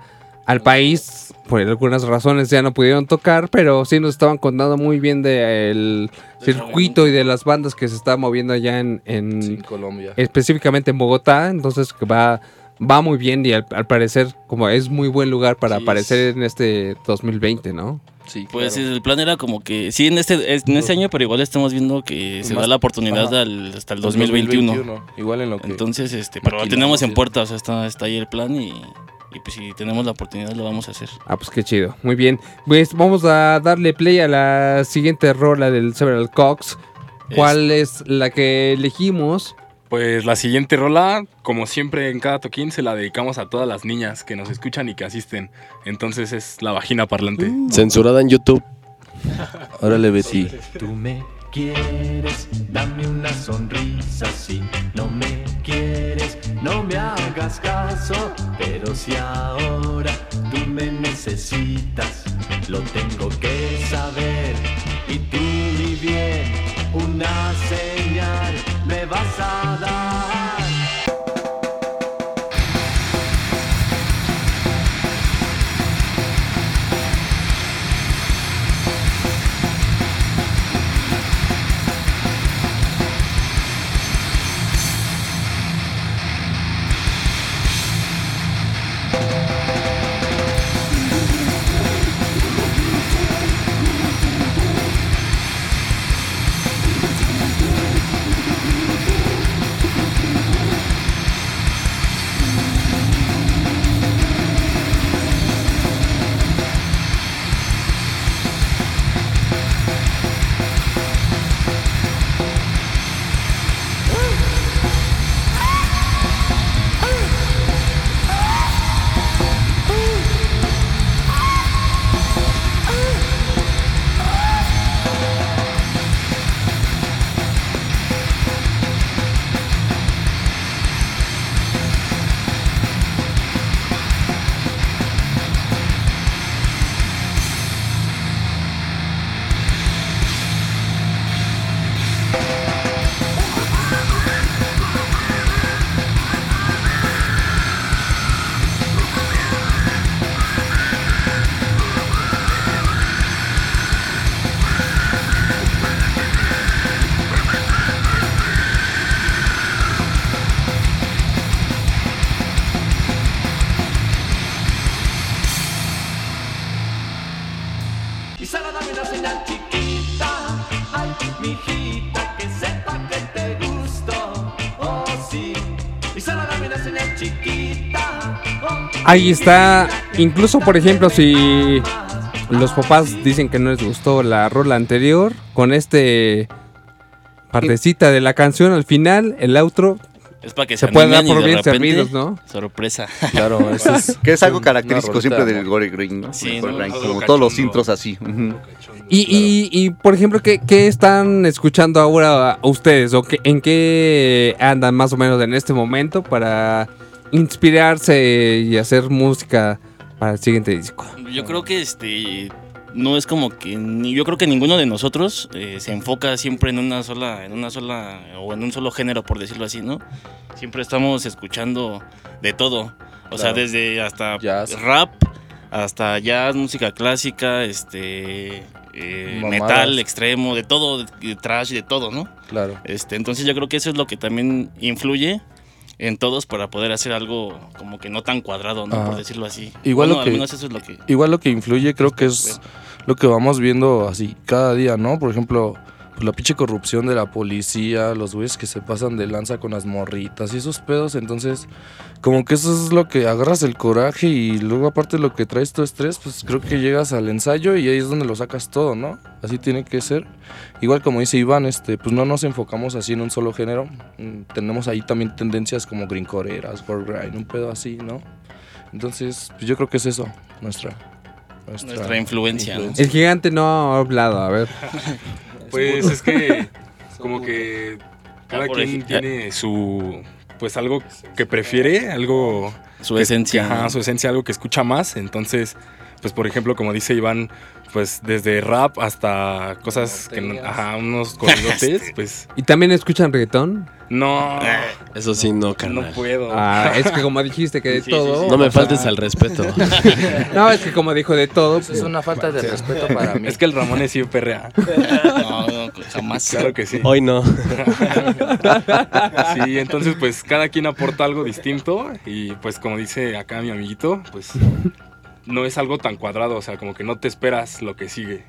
al país. Por algunas razones ya no pudieron tocar, pero sí nos estaban contando muy bien del circuito y de las bandas que se está moviendo allá en, en- Sí, Colombia. específicamente en Bogotá. Entonces que va, va muy bien y al, al parecer como es muy buen lugar para Sí, aparecer en este 2020, ¿no? Sí, Pues claro. el plan era como que, sí, en este, en este año, pero igual estamos viendo que se Más- da la oportunidad al- hasta el 2021. Igual en lo que. Entonces, este, pero lo tenemos en puerta, o sea, está, está ahí el plan y, y pues si tenemos la oportunidad lo vamos a hacer. Ah, pues qué chido. Muy bien. Pues vamos a darle play a la siguiente rola del Several Cox. ¿Cuál es la que elegimos? Pues la siguiente rola, como siempre en cada toquín, se la dedicamos a todas las niñas que nos escuchan y que asisten. Entonces es la vagina parlante. Censurada en YouTube. Órale, Betty. Tú me quieres, dame una sonrisa si no me no me hagas caso, pero si ahora tú me necesitas, lo tengo que saber y tú mi bien, una señal me vas a dar. Ahí está. Incluso, por ejemplo, si los papás dicen que no les gustó la rola anterior, con este partecita de la canción al final, el outro, Es para que se, Se pueden dar por bien servidos, ¿no? Sorpresa. Claro, eso es. Que es algo característico rolita siempre de del. Gore Green, ¿no? Sí, como todos los intros así. Y, y, y, por ejemplo, ¿qué, qué están escuchando ahora ustedes? ¿O qué- en qué andan más o menos en este momento para inspirarse y hacer música para el siguiente disco? Yo creo que este no es como que yo creo que ninguno de nosotros eh, se enfoca siempre en una sola en una sola o en un solo género por decirlo así, ¿no? Siempre estamos escuchando de todo, o sea, desde hasta Jazz. rap hasta jazz, música clásica, este eh, metal extremo, de todo, de trash, de todo, ¿no? Claro. Este, entonces yo creo que eso es lo que también influye en todos para poder hacer algo como que no tan cuadrado, ¿no? Por decirlo así. Igual Bueno, lo al que- menos eso es lo que Igual lo que influye creo que es lo que vamos viendo así cada día, ¿no? Por ejemplo, pues la pinche corrupción de la policía, los güeyes que se pasan de lanza con las morritas y esos pedos, entonces como que eso es lo que agarras el coraje y luego aparte lo que traes tu estrés, pues creo que llegas al ensayo y ahí es donde lo sacas todo, ¿no? Así tiene que ser. Igual como dice Iván, este, pues no nos enfocamos así en un solo género, Mm, tenemos ahí también tendencias como grincoreras, grind, un pedo así, ¿no? Entonces, pues yo creo que es eso, nuestra Nuestra influencia, ¿no? El gigante no ha hablado, a ver. Pues es que como que cada Ah, quien tiene su pues algo que prefiere, algo Su esencia, que- ajá, su esencia, algo que escucha más, entonces pues por ejemplo, como dice Iván, pues desde rap hasta cosas que no- ajá, unos corridotes, pues ¿Y también escuchan reggaetón? no Eso sí, no, no carnal. puedo. Ah, es que como dijiste que de Sí, sí, todo. sí. No me faltes al respeto. No, es que como dijo de todo. Eso es una falta de respeto para mí. Es que el Ramón es perrea. No, no, jamás. Claro que sí. Hoy no. Sí, entonces pues cada quien aporta algo distinto y pues como dice acá mi amiguito, pues no es algo tan cuadrado, o sea, como que no te esperas lo que sigue.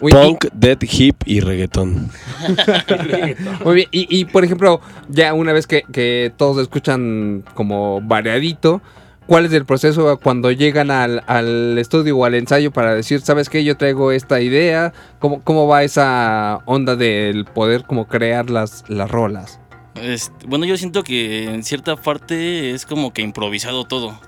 Uy, Punk, dead, hip y reggaetón. y- muy bien. Y, y, por ejemplo, ya una vez que, que todos escuchan como variadito, ¿cuál es el proceso cuando llegan al, al estudio o al ensayo para decir, ¿sabes qué? Yo traigo esta idea. ¿Cómo, cómo va esa onda del poder como crear las, las rolas? Este, bueno, yo siento que en cierta parte es como que improvisado todo.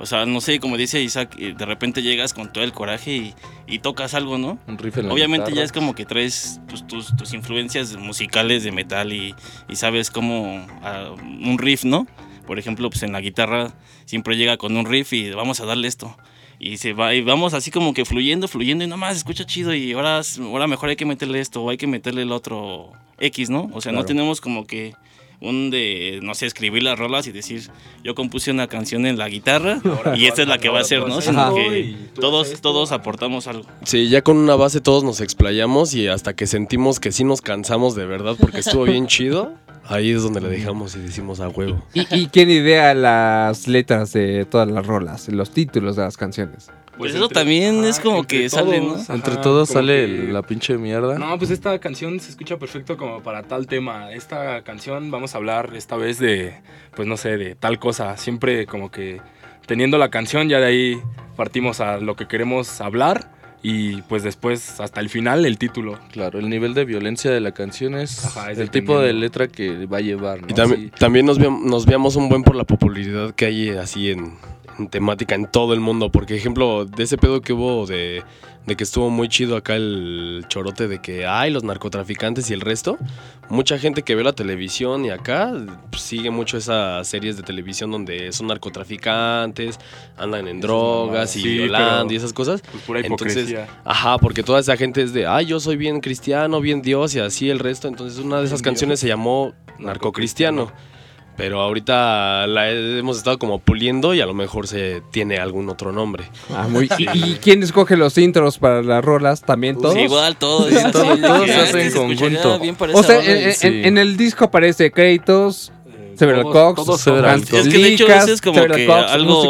O sea, no sé, como dice Isaac, eh, de repente llegas con todo el coraje y, y tocas algo, ¿no? Un riff en la Obviamente guitarra. ya es como que traes tus, tus, tus influencias musicales de metal y, y sabes cómo ah, un riff, ¿no? Por ejemplo, pues en la guitarra siempre llega con un riff y vamos a darle esto. Y se va, y vamos así como que fluyendo, fluyendo y nomás escucha chido y ahora, ahora mejor hay que meterle esto o hay que meterle el otro X, ¿no? O sea, no tenemos como que un de, no sé, escribir las rolas y decir, yo compuse una canción en la guitarra y esta es la que va a ser, ¿no? Sino que todos, todos aportamos algo. Sí, ya con una base todos nos explayamos y hasta que sentimos que sí nos cansamos de verdad porque estuvo bien chido, ahí es donde le dejamos y decimos a huevo. ¿Y, y quién idea las letras de todas las rolas, los títulos de las canciones? Pues eso también es como que sale, ¿no? Entre todos sale que- la pinche mierda. No, pues esta canción se escucha perfecto como para tal tema. Esta canción vamos a hablar esta vez de, pues no sé, de tal cosa. Siempre como que teniendo la canción ya de ahí partimos a lo que queremos hablar y pues después hasta el final el título. Claro, el nivel de violencia de la canción es Ajá, es el tipo de letra que va a llevar, ¿no? Y también, también nos, veam- nos veamos un buen por la popularidad que hay así en, en temática en todo el mundo. Porque, ejemplo, de ese pedo que hubo de, de que estuvo muy chido acá el chorote de que hay los narcotraficantes y el resto, mucha gente que ve la televisión y acá pues, sigue mucho esas series de televisión donde son narcotraficantes, andan en drogas y Sí, violando y esas cosas. Pues pura Entonces. Ajá, porque toda esa gente es de, ay, yo soy bien cristiano, bien Dios y así el resto. Entonces una de esas canciones se llamó Narcocristiano. Pero ahorita la hemos estado como puliendo y a lo mejor se tiene algún otro nombre. Ah, muy- ¿Y, y quién escoge los intros para las rolas? ¿También todos? Sí, igual todos. Sí, todos que, se "Ah, hacen en conjunto". O sea, rola", y en, en- sí. en el disco aparece créditos, Several Cox, todos Several Cox. Es que de hecho eso es como que Cox, algo,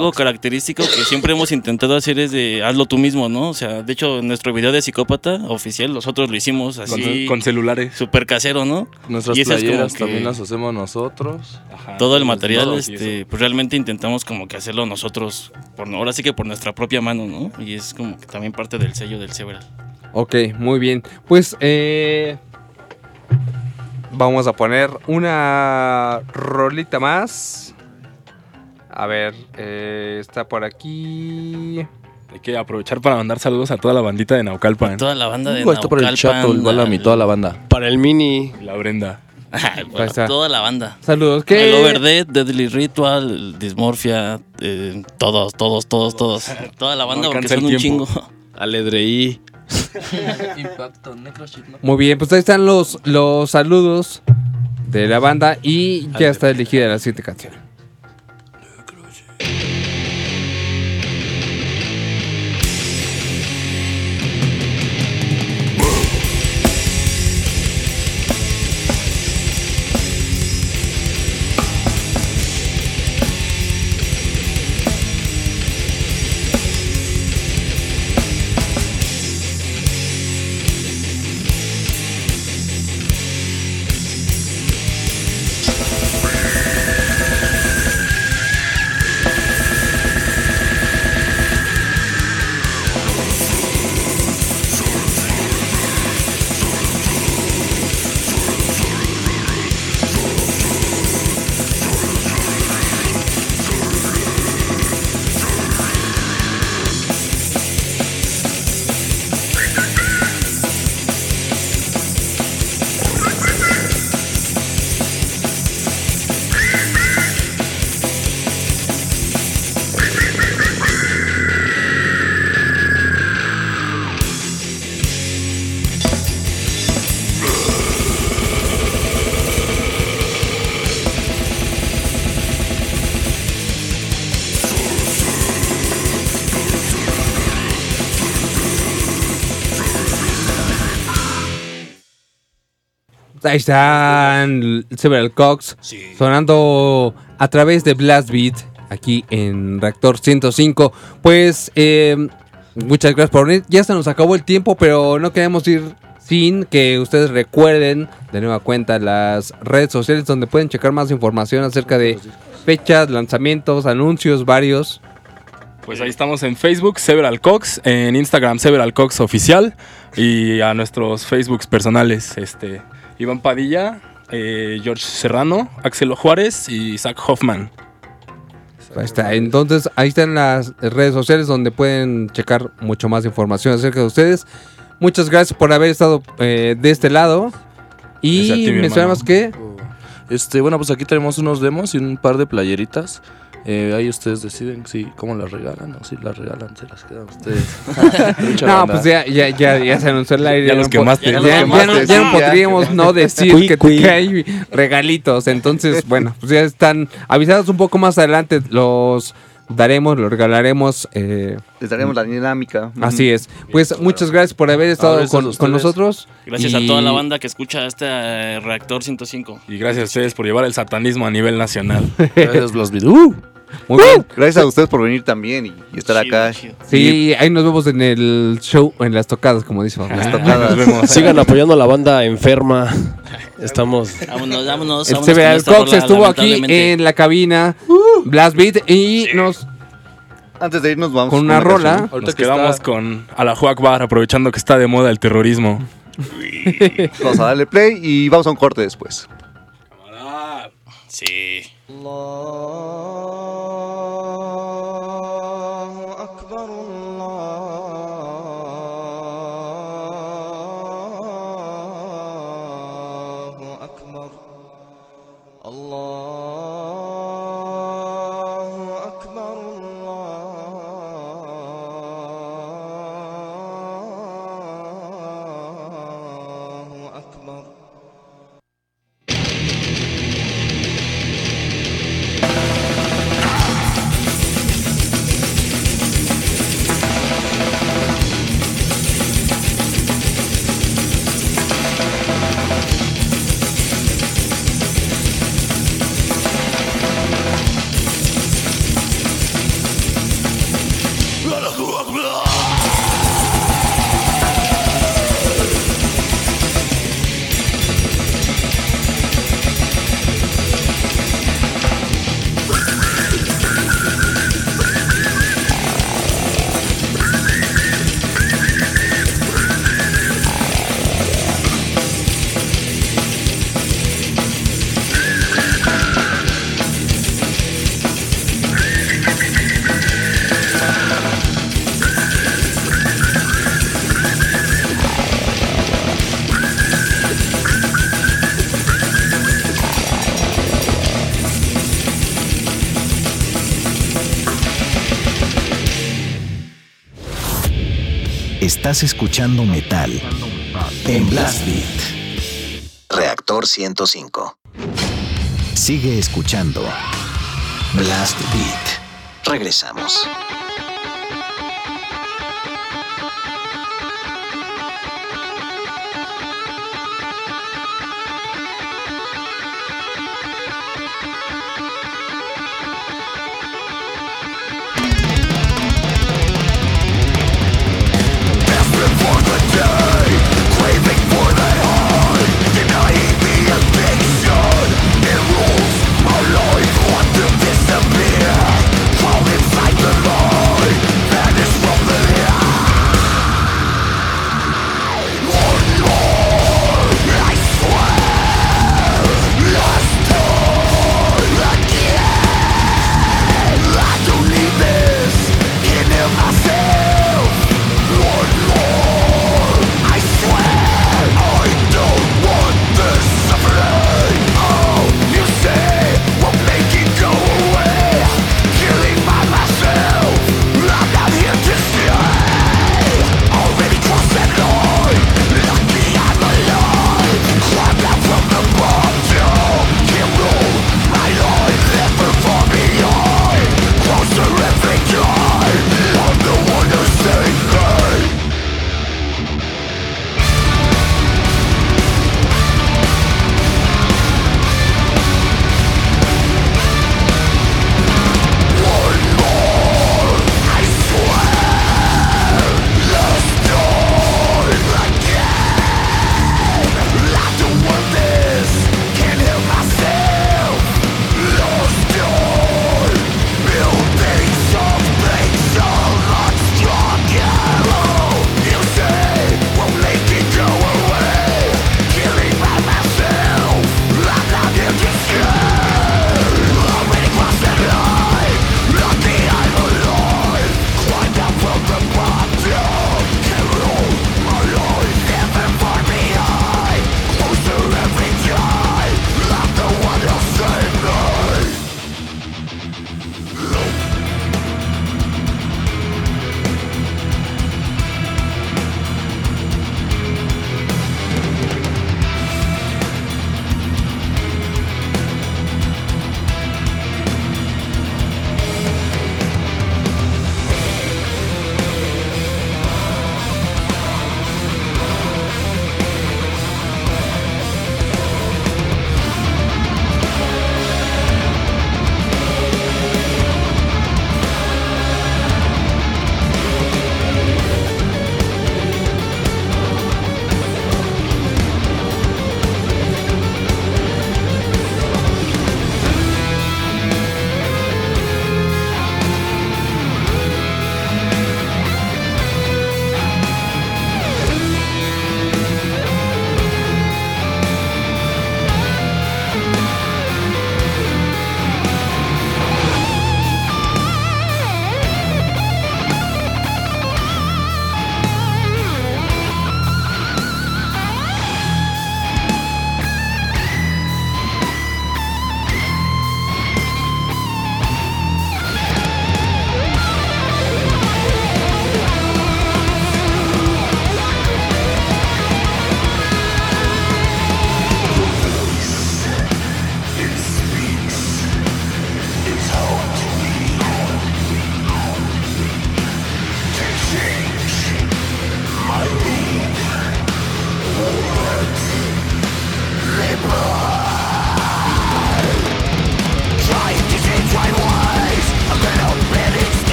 música, característico que siempre hemos intentado hacer es de hazlo tú mismo, ¿no? O sea, de hecho en nuestro video de psicópata oficial nosotros lo hicimos así con celulares. súper casero, ¿no? Nuestras Y es playeras que- también las hacemos nosotros. Ajá, Todo el material, todos, este, pues realmente intentamos como que hacerlo nosotros, por, ahora sí que por nuestra propia mano, ¿no? Y es como que también parte del sello del Several. Ok, muy bien. Pues, eh, vamos a poner una rolita más. A ver, eh, está por aquí. Hay que aprovechar para mandar saludos a toda la bandita de Naucalpan. Toda la banda de Uh, está por el Naucalpan, chato, el Balam y toda la banda. Para el mini. La Brenda. Bueno, está. toda la banda. Saludos. El ¿Qué? Overdead, Deadly Ritual, el Dysmorphia, eh, todos, todos, todos, todos. Toda la banda No porque son el un tiempo. chingo. Aledreí. Impacto. Muy bien, pues ahí están los, los saludos de la banda y ya está elegida la siguiente canción. Ahí están Several Cox sonando a través de Blast Beat aquí en Reactor 105. Pues eh, muchas gracias por venir. Ya se nos acabó el tiempo, pero no queremos ir sin que ustedes recuerden de nueva cuenta las redes sociales donde pueden checar más información acerca de fechas, lanzamientos, anuncios varios. Pues ahí estamos en Facebook, Several Cox, en Instagram, Several Cox Oficial, y a nuestros Facebooks personales, este, Iván Padilla, eh, George Serrano, Axel Juárez y Zach Hoffman. Ahí está. Entonces, ahí están las redes sociales donde pueden checar mucho más información acerca de ustedes. Muchas gracias por haber estado eh, de este lado. Y mencionamos que Este, bueno, pues aquí tenemos unos demos y un par de playeritas. Eh, ahí ustedes deciden si cómo las regalan o si las regalan, se las quedan ustedes. No, banda. pues ya, ya, ya, ya se anunció el aire. Ya no los quemaste. Ya, Ya quemaste, no, ya no podríamos no decir que, que hay regalitos. Entonces, bueno, pues ya están avisados un poco más adelante. Los daremos, los regalaremos. eh, Les daremos la dinámica. Así es. Pues muchas gracias por haber estado con, con nosotros. Gracias Y- a toda la banda que escucha este eh, Reactor 105. Y gracias a ustedes por llevar el satanismo a nivel nacional. Gracias. Uh. Muy bien. Gracias a ustedes por venir también y, y estar acá. Sí, ahí nos vemos en el show, en las tocadas, como dice. Las tocadas. Nos vemos. Sigan apoyando a la banda enferma. Estamos. Vámonos, vámonos. El vámonos Cox rola, estuvo aquí en la cabina, Blast Beat, y nos Antes de irnos vamos con una rola. Nos quedamos con Alajuac Bar, aprovechando que está de moda el terrorismo. Vamos a darle play y vamos a un corte después. Sí. اللہ Estás escuchando metal en Blast Beat. Reactor 105. Sigue escuchando Blast Beat. Regresamos.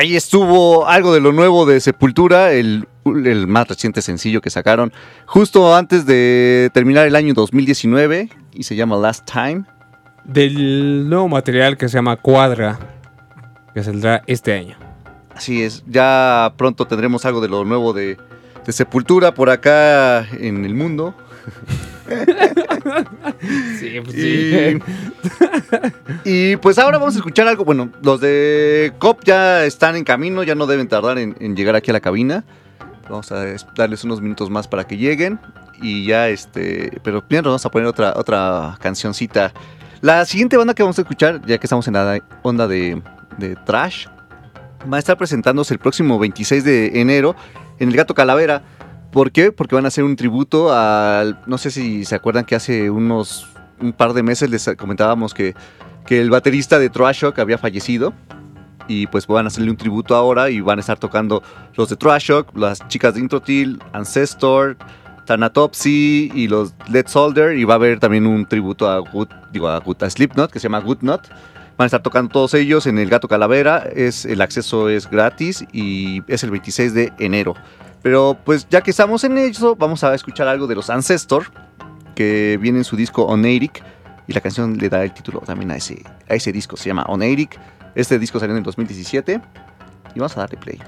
Ahí estuvo algo de lo nuevo de Sepultura, el, el más reciente sencillo que sacaron justo antes de terminar el año 2019 y se llama Last Time. Del nuevo material que se llama Cuadra, que saldrá este año. Así es, ya pronto tendremos algo de lo nuevo de, de Sepultura por acá en el mundo. Pues. Y, pues ahora vamos a escuchar algo. Bueno, los de COP ya están en camino, ya no deben tardar en, en llegar aquí a la cabina. Vamos a es- darles unos minutos más para que lleguen. Y ya este. Pero primero vamos a poner otra, otra cancioncita. La siguiente banda que vamos a escuchar, ya que estamos en la onda de, de trash, va a estar presentándose el próximo 26 de enero en el Gato Calavera. ¿Por qué? Porque van a hacer un tributo al. No sé si se acuerdan que hace unos. Un par de meses les comentábamos que, que el baterista de Trash Shock había fallecido. Y pues van a hacerle un tributo ahora y van a estar tocando los de Trash Shock, las chicas de Introtil, Ancestor, Thanatopsy y los Led Soldier. Y va a haber también un tributo a, digo, a, Good- a Slipknot que se llama Good Not. Van a estar tocando todos ellos en el Gato Calavera. Es, el acceso es gratis y es el 26 de enero. Pero pues ya que estamos en eso, vamos a escuchar algo de los Ancestor, que viene en su disco Oneirik. Y la canción le da el título también a ese, a ese disco, se llama Oneirik. Este disco salió en el 2017. Y vamos a darle play.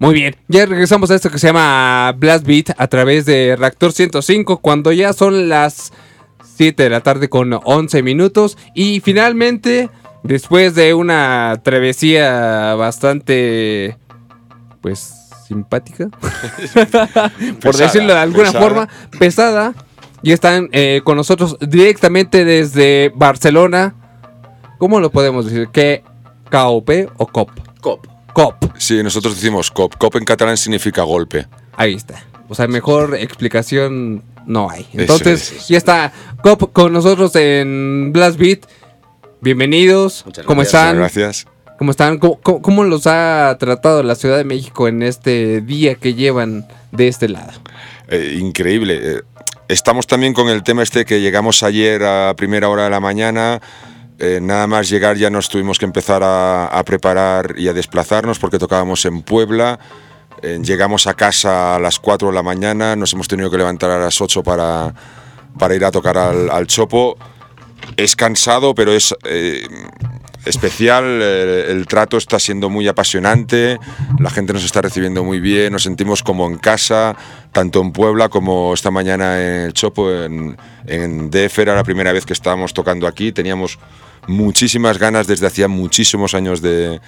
Muy bien, ya regresamos a esto que se llama Blast Beat a través de Reactor 105 cuando ya son las 7 de la tarde con 11 minutos y finalmente después de una travesía bastante pues simpática por Pesada, decirlo de alguna pesada. forma pesada y están eh, con nosotros directamente desde Barcelona ¿cómo lo podemos decir? ¿qué KOP o COP? COP. COP Sí, nosotros decimos cop. Cop en catalán significa golpe. Ahí está. O sea, mejor explicación no hay. Eso Entonces, es, ya está Cop con nosotros en Blast Beat. Bienvenidos. ¿Cómo gracias. están? Muchas gracias. ¿Cómo están? ¿Cómo, cómo- cómo los ha tratado la Ciudad de México en este día que llevan de este lado? Eh, increíble. Eh, Estamos también con el tema este que llegamos ayer a primera hora de la mañana. Eh, nada más llegar ya nos tuvimos que empezar a, preparar y a desplazarnos porque tocábamos en Puebla. Eh, llegamos a casa a las 4 de la mañana, nos hemos tenido que levantar a las 8 para, para ir a tocar al, Chopo. Es cansado, pero es eh, especial. el trato está siendo muy apasionante. La gente nos está recibiendo muy bien. Nos sentimos como en casa, tanto en Puebla como esta mañana en el Chopo. En, en era la primera vez que estábamos tocando aquí. Teníamos muchísimas ganas desde hacía muchísimos años de,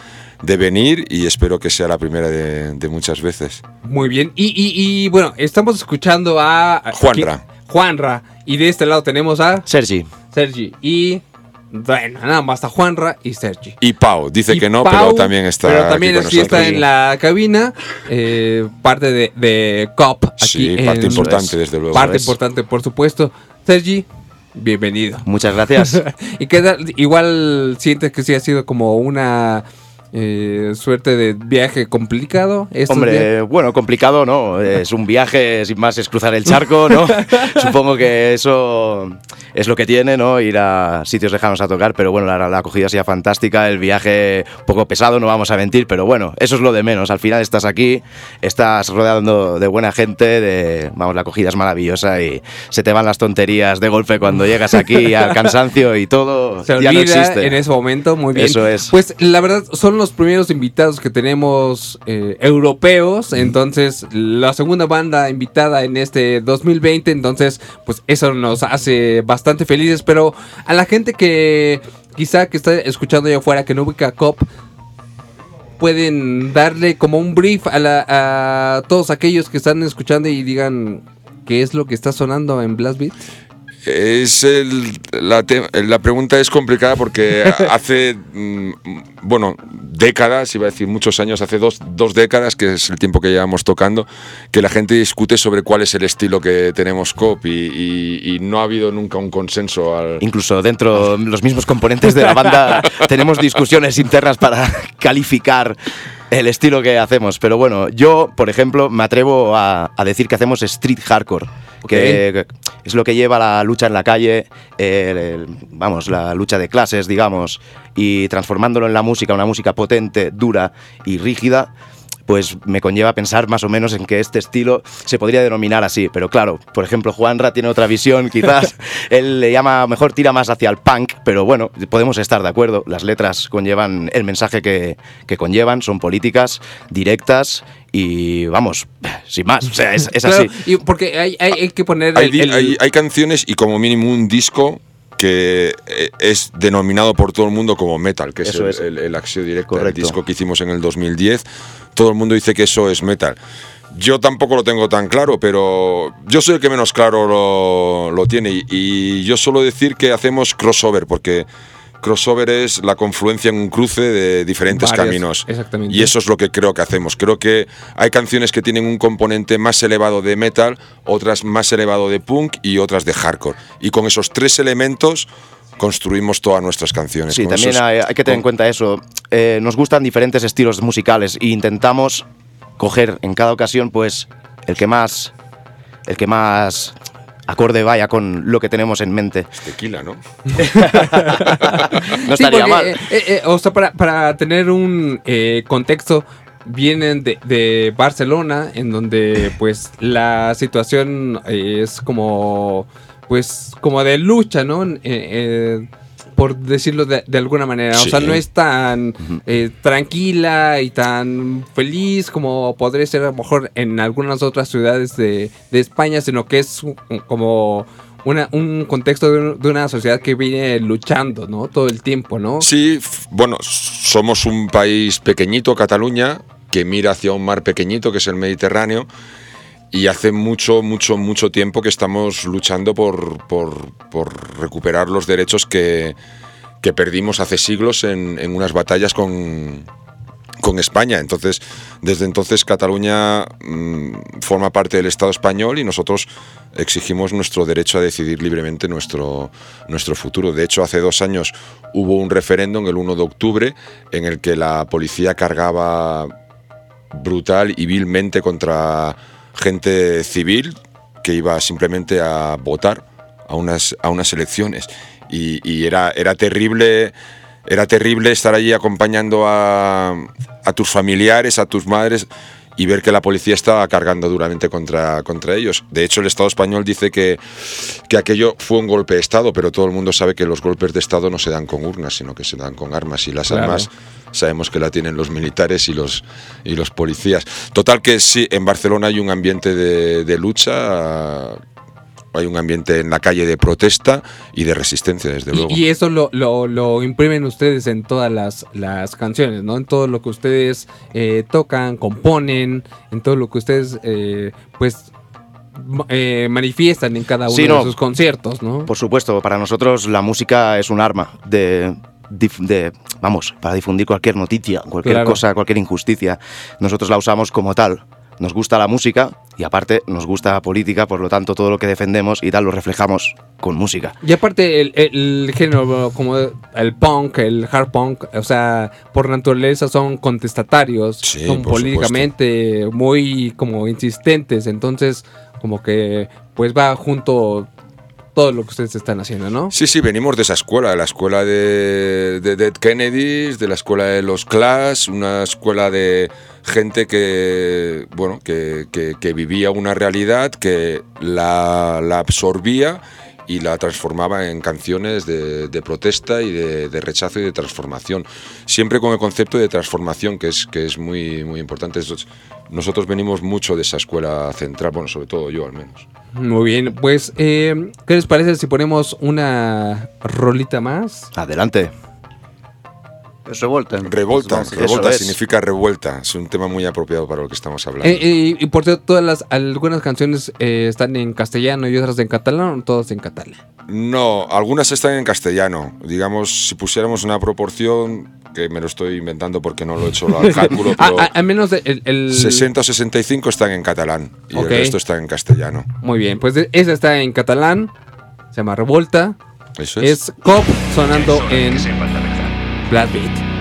de venir y espero que sea la primera de, de muchas veces. Muy bien. Y, y- y, bueno, estamos escuchando a... Juanra. aquí- Juanra. Y de este lado tenemos a... Sergi. Sergi. Y... Bueno, nada más a Juanra y Sergi. Y Pau, dice Y que no, Pau, pero también está. Pero aquí también con sí está en la cabina, eh, parte de, de COP. Aquí Sí, parte en- importante, desde luego. Parte Es. importante, por supuesto. Sergi, bienvenido. Muchas gracias. y qué tal- igual sientes que sí ha sido como una eh, suerte de viaje complicado. Hombre, bueno, complicado, ¿no? Es un viaje, sin más, es cruzar el charco, ¿no? Supongo que eso es lo que tiene, ¿no? Ir a sitios lejanos a tocar, pero bueno, la, la acogida sido fantástica, el viaje poco pesado, no vamos a mentir, pero bueno, eso es lo de menos. Al final estás aquí, estás rodeando de buena gente, de, vamos, la acogida es maravillosa y se te van las tonterías de golpe cuando llegas aquí al cansancio y todo Se ya olvida no existe. en ese momento, muy bien. Eso es. Pues la verdad son los primeros invitados que tenemos eh, europeos, entonces la segunda banda invitada en este 2020, entonces pues eso nos hace bastante felices, pero a la gente que quizá que está escuchando allá afuera que no ubica COP, pueden darle como un brief a, la- a todos aquellos que están escuchando y digan qué es lo que está sonando en Blast Beat. Es el- la, te- la pregunta es complicada porque hace, mm, bueno, décadas, iba a decir muchos años, hace dos, dos décadas, que es el tiempo que llevamos tocando, que la gente discute sobre cuál es el estilo que tenemos COP y, y- y no ha habido nunca un consenso al... Incluso dentro de los mismos componentes de la banda tenemos discusiones internas para calificar el estilo que hacemos. Pero bueno, yo, por ejemplo, me atrevo a, a decir que hacemos street hardcore, que es lo que lleva la lucha en la calle, el- vamos, la lucha de clases, digamos, y transformándolo en la música, una música potente, dura y rígida pues me conlleva a pensar más o menos en que este estilo se podría denominar así. Pero claro, por ejemplo, Juanra tiene otra visión, quizás él le llama, mejor tira más hacia el punk, pero bueno, podemos estar de acuerdo. Las letras conllevan el mensaje que, que conllevan, son políticas, directas y vamos, sin más, o sea, es, es Claro, así. y porque hay, hay- hay que poner Hay, el- el- hay- hay canciones y como mínimo un disco que eh, es denominado por todo el mundo como metal, que es Eso el, es. el, el Axio Directo, el Correcto. disco que hicimos en el 2010. Todo el mundo dice que eso es metal. Yo tampoco lo tengo tan claro, pero yo soy el que menos claro lo, lo tiene. Y, y yo suelo decir que hacemos crossover, porque crossover es la confluencia en un cruce de diferentes caminos. exactamente. Y eso es lo que creo que hacemos. Creo que hay canciones que tienen un componente más elevado de metal, otras más elevado de punk y otras de hardcore. Y con esos tres elementos construimos todas nuestras canciones. Sí, Con también esos- hay, hay que tener en cuenta eso. Eh, nos gustan diferentes estilos musicales e intentamos coger en cada ocasión, pues, el que más, el que más acorde vaya con lo que tenemos en mente. Tequila, ¿no? no Sí, estaría porque, mal. eh, eh, eh, o sea, para, para tener un eh, contexto, vienen de, de Barcelona, en donde pues la situación es como, pues, como de lucha, ¿no? Por decirlo de, de alguna manera. O sea, no es tan eh, tranquila y tan feliz como podría ser a lo mejor en algunas otras ciudades de, de España, sino que es como una, un contexto de, un- de una sociedad que viene luchando, ¿no? Todo el tiempo, ¿no? Sí, bueno, somos un país pequeñito, Cataluña, que mira hacia un mar pequeñito que es el Mediterráneo. Y hace mucho, mucho, mucho tiempo que estamos luchando por, por- recuperar los derechos que, que perdimos hace siglos en, en unas batallas con, con España. Entonces, desde entonces Cataluña mm, forma parte del Estado español y nosotros exigimos nuestro derecho a decidir libremente nuestro, nuestro futuro. De hecho, hace dos años hubo un referéndum, el 1 de octubre, en el que la policía cargaba brutal y vilmente contra gente civil que iba simplemente a votar a unas, a unas elecciones. Y, era, era terrible. Era terrible estar allí acompañando a, a tus familiares, a tus madres y ver que la policía estaba cargando duramente contra, contra ellos. De hecho, el Estado español dice que, que aquello fue un golpe de Estado, pero todo el mundo sabe que los golpes de Estado no se dan con urnas, sino que se dan con armas. Y las Claro. armas sabemos que la tienen los militares y los, y los policías. Total que sí, en Barcelona hay un ambiente de, de lucha, hay un ambiente en la calle de protesta y de resistencia, desde luego. Y, eso lo, lo, lo imprimen ustedes en todas las, las canciones, ¿no? En todo lo que ustedes eh, tocan, componen, en todo lo que ustedes, eh, pues, eh, manifiestan en cada uno Sí, de sus conciertos, ¿no? Por supuesto, para nosotros la música es un arma de, dif- de- vamos, para difundir cualquier noticia, cualquier Claro. cosa, cualquier injusticia. Nosotros la usamos como tal. Nos gusta la música y aparte nos gusta la política, por lo tanto todo lo que defendemos y tal lo reflejamos con música. Y aparte el, el género como el punk, el hard punk, o sea, por naturaleza son contestatarios, son políticamente muy como insistentes, entonces como que pues va junto todo lo que ustedes están haciendo, ¿no? Sí, sí, venimos de esa escuela, de la escuela de, de Dead Kennedys, de la escuela de los Clash, una escuela de gente que, bueno, que, que- que vivía una realidad, que la, la absorbía y la transformaba en canciones de, de protesta y de, de rechazo y de transformación. Siempre con el concepto de transformación, que es, que es muy, muy importante. Nosotros- Nosotros venimos mucho de esa escuela central, bueno, sobre todo yo al menos. Muy bien, pues, eh, ¿qué les parece si ponemos una rolita más? Adelante. Es revolta. Revolta, Eso revolta es. significa revuelta. Es un tema muy apropiado para lo que estamos hablando. Eh, eh, y por cierto, todas las, algunas canciones eh, están en castellano y otras en catalán, o todas en catalán. No, algunas están en castellano. Digamos, si pusiéramos una proporción, que me lo estoy inventando porque no lo he hecho al cálculo, pero ah, al menos el, el- 60 o 65 están en catalán y Ok. el resto están en castellano. Muy bien, pues de- esa está en catalán, se llama Revolta. Eso es. Es Cop sonando en Black Beat.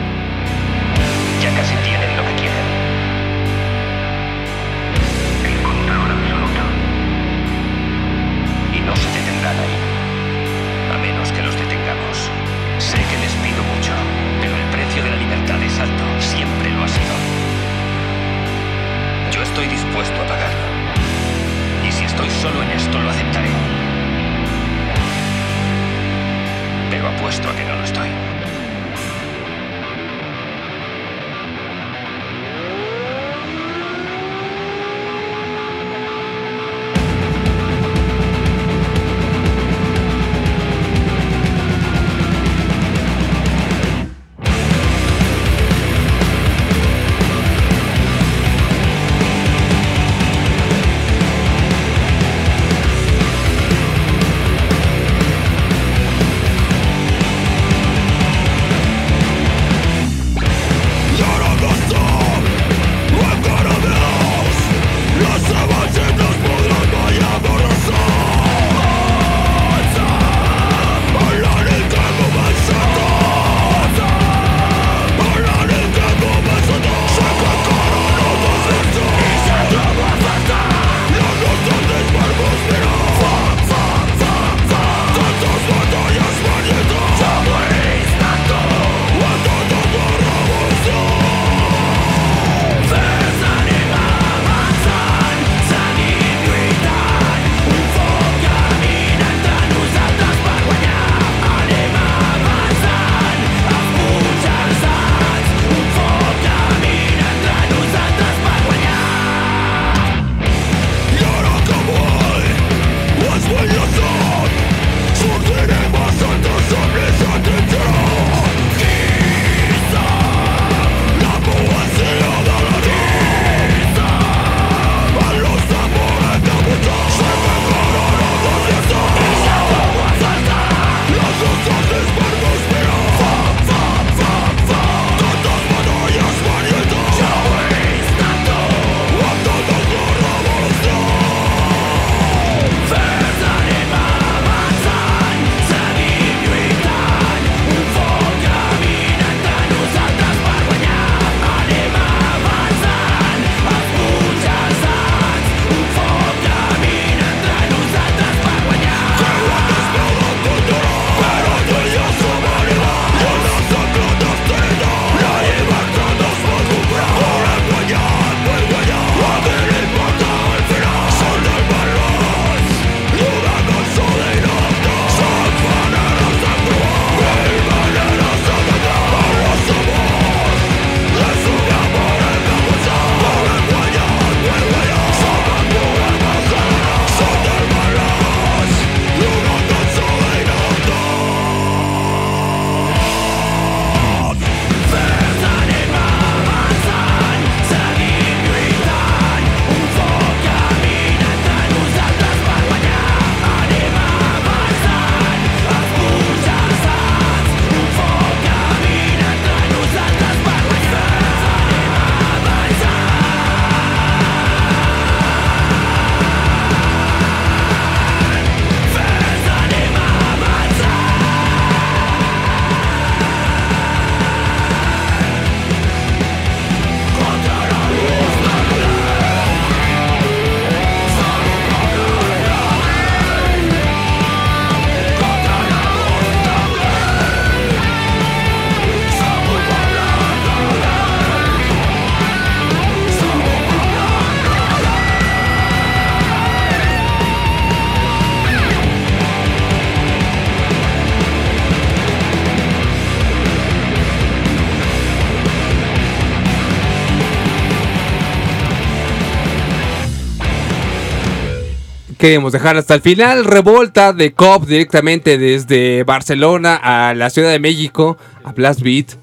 Queremos dejar hasta el final. Revolta de COP directamente desde Barcelona a la Ciudad de México, a Blast Beat.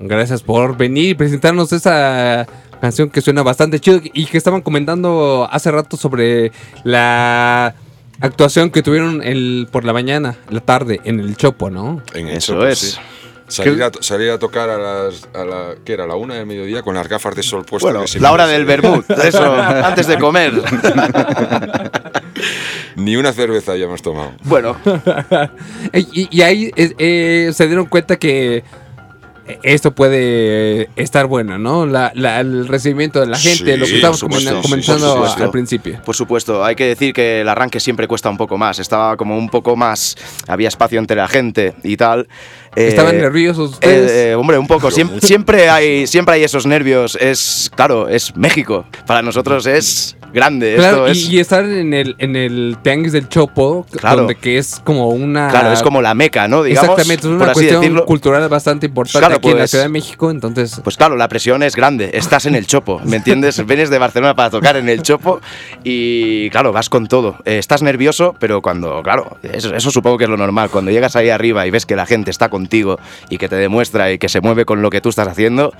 Gracias por venir y presentarnos esa canción que suena bastante chido y que estaban comentando hace rato sobre la actuación que tuvieron el, por la mañana, la tarde, en el Chopo, ¿no? En el Eso Chopo, es. sí. Salir a, salir a tocar a las. A la, ¿Qué era? ¿La una del mediodía? Con las gafas de sol puestas. Bueno, la hora del vermut, eso, antes de comer. Ni una cerveza ya hemos tomado. Bueno, y, y ahí eh, eh, se dieron cuenta que esto puede estar bueno, ¿no? La- la- el recibimiento de la gente, Sí, lo que estamos por supuesto, comen- sí, comentando por supuesto. al principio. Por supuesto, hay que decir que el arranque siempre cuesta un poco más. Estaba como un poco más. Había espacio entre la gente y tal. Eh, ¿Estaban nerviosos ustedes? eh, eh, hombre, un poco. Siem- siempre, hay, siempre hay esos nervios. Es, claro, es México. Para nosotros es grande. Claro, Esto y, es, y estar en el, en el Tianguis del Chopo, Claro. donde que es como una... claro, es como la meca, ¿no? Digamos, Exactamente, es una cuestión cultural bastante importante Claro, aquí en la pues- Ciudad de México, entonces... Pues claro, la presión es grande. Estás en el chopo, ¿me entiendes? Vienes de Barcelona para tocar en el chopo y claro, vas con todo. Eh, estás nervioso, pero cuando, claro, eso, eso supongo que es lo normal. Cuando llegas ahí arriba y ves que la gente está contigo y que te demuestra y que se mueve con lo que tú estás haciendo,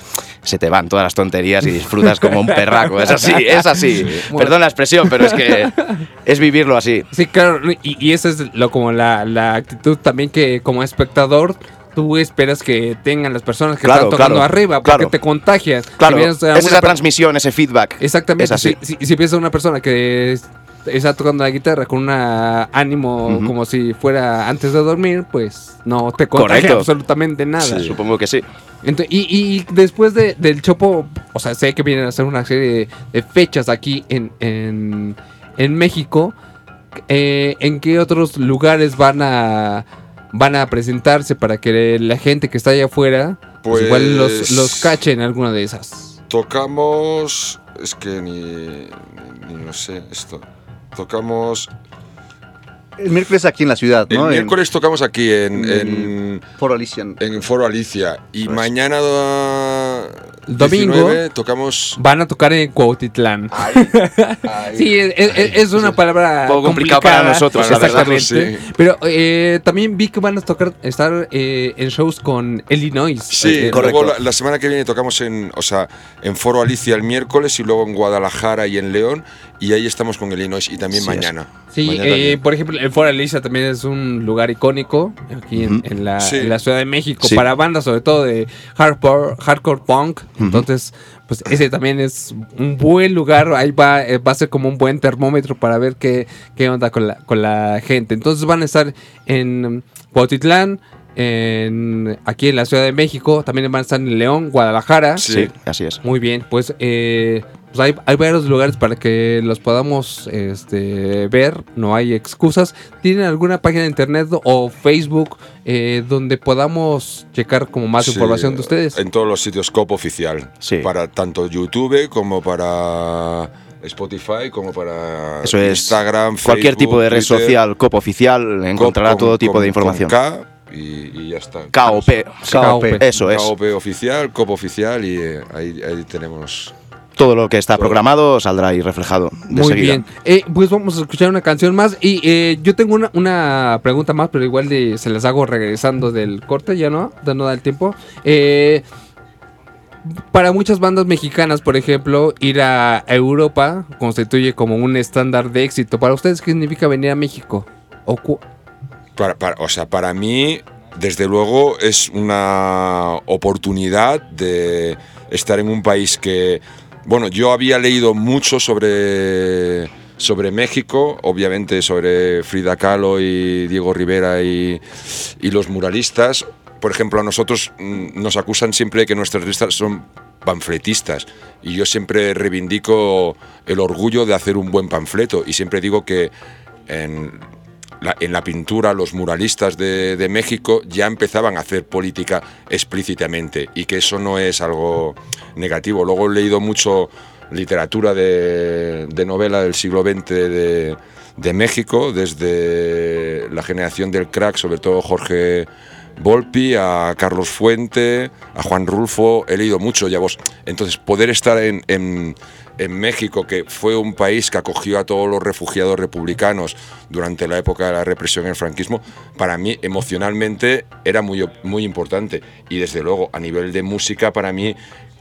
se te van todas las tonterías y disfrutas como un perraco. Es así, es así. Perdón la expresión, pero es que es vivirlo así. Sí, claro, y, y esa es lo, como la, la actitud también que como espectador tú esperas que tengan las personas que Claro, están tocando claro, arriba, porque claro. te contagias. Claro, Si es esa transmisión, ese feedback. Exactamente, Es así. Si, si, si piensas una persona que está tocando la guitarra con un ánimo como si fuera antes de dormir, pues no te contagia absolutamente nada. Sí, supongo que sí. Y, y después de- del Chopo, o sea, sé que vienen a hacer una serie de, de fechas aquí en, en, en México. Eh, ¿En qué otros lugares van a van a presentarse para que la gente que está allá afuera pues, Pues- igual los, los cache en alguna de esas? Tocamos. Es que ni. ni no sé esto. Tocamos. El miércoles aquí en la ciudad, El ¿no? En- miércoles tocamos aquí en, en en, Foro Alicia. en Foro Alicia. Y mañana. Domingo 19, tocamos. van a tocar en Cuautitlán. sí, es, es- es una palabra poco complicada, para nosotros, la verdad. exactamente. Sí. Pero eh, también vi que van a tocar estar eh, en shows con Illinois. Sí, Eh, luego la, la semana que viene tocamos en, o sea, en Foro Alicia el miércoles y luego en Guadalajara y en León y ahí estamos con Illinois y también Sí, mañana. Sí, eh, por ejemplo, el Foro Alicia también es un lugar icónico aquí en, la, Sí. en la Ciudad de México Sí. para bandas sobre todo de hardcore, hardcore punk. Entonces, pues ese también es un buen lugar. Ahí va, eh, va a ser como un buen termómetro para ver qué, qué onda con la, con la gente. Entonces van a estar en Cuautitlán, en, aquí en la Ciudad de México, también van a estar en León, Guadalajara. Sí, así es. Muy bien, pues, eh, pues hay, hay varios lugares para que los podamos este, ver, no hay excusas. ¿Tienen alguna página de internet o Facebook eh, donde podamos checar como más Sí, información de ustedes? En todos los sitios COP oficial. Sí. Para tanto YouTube como para Spotify, como para Eso es. Instagram, Cualquier Facebook, tipo de red Twitter, social, COP oficial, encontrará con- todo tipo con- de información. con K y, y ya está. KOP. KOP. Eso es. KOP oficial, COP oficial y eh, ahí, ahí tenemos. Todo lo que está programado saldrá ahí reflejado de Muy seguida. bien. Eh, pues vamos a escuchar una canción más. Y eh, yo tengo una, una pregunta más, pero igual de- se las hago regresando del corte, ya no, ya no da el tiempo. Eh, para muchas bandas mexicanas, por ejemplo, ir a Europa constituye como un estándar de éxito. ¿Para ustedes qué significa venir a México? O cu- Para, para- o sea, para mí, desde luego, es una oportunidad de estar en un país que, bueno, yo había leído mucho sobre, sobre México, obviamente sobre Frida Kahlo y Diego Rivera y, y los muralistas. Por ejemplo, a nosotros mm, nos acusan siempre de que nuestros artistas son panfletistas y yo siempre reivindico el orgullo de hacer un buen panfleto y siempre digo que en la, en la pintura los muralistas de, de México ya empezaban a hacer política explícitamente y que eso no es algo negativo. Luego he leído mucho literatura de, de novela del siglo XX de, de México, desde la generación del crack, sobre todo Jorge Volpi, a Carlos Fuente, a Juan Rulfo, he leído mucho ya vos. Entonces, poder estar en, en, en México, que fue un país que acogió a todos los refugiados republicanos durante la época de la represión en el franquismo, para mí emocionalmente era muy, muy importante. Y desde luego, a nivel de música, para mí,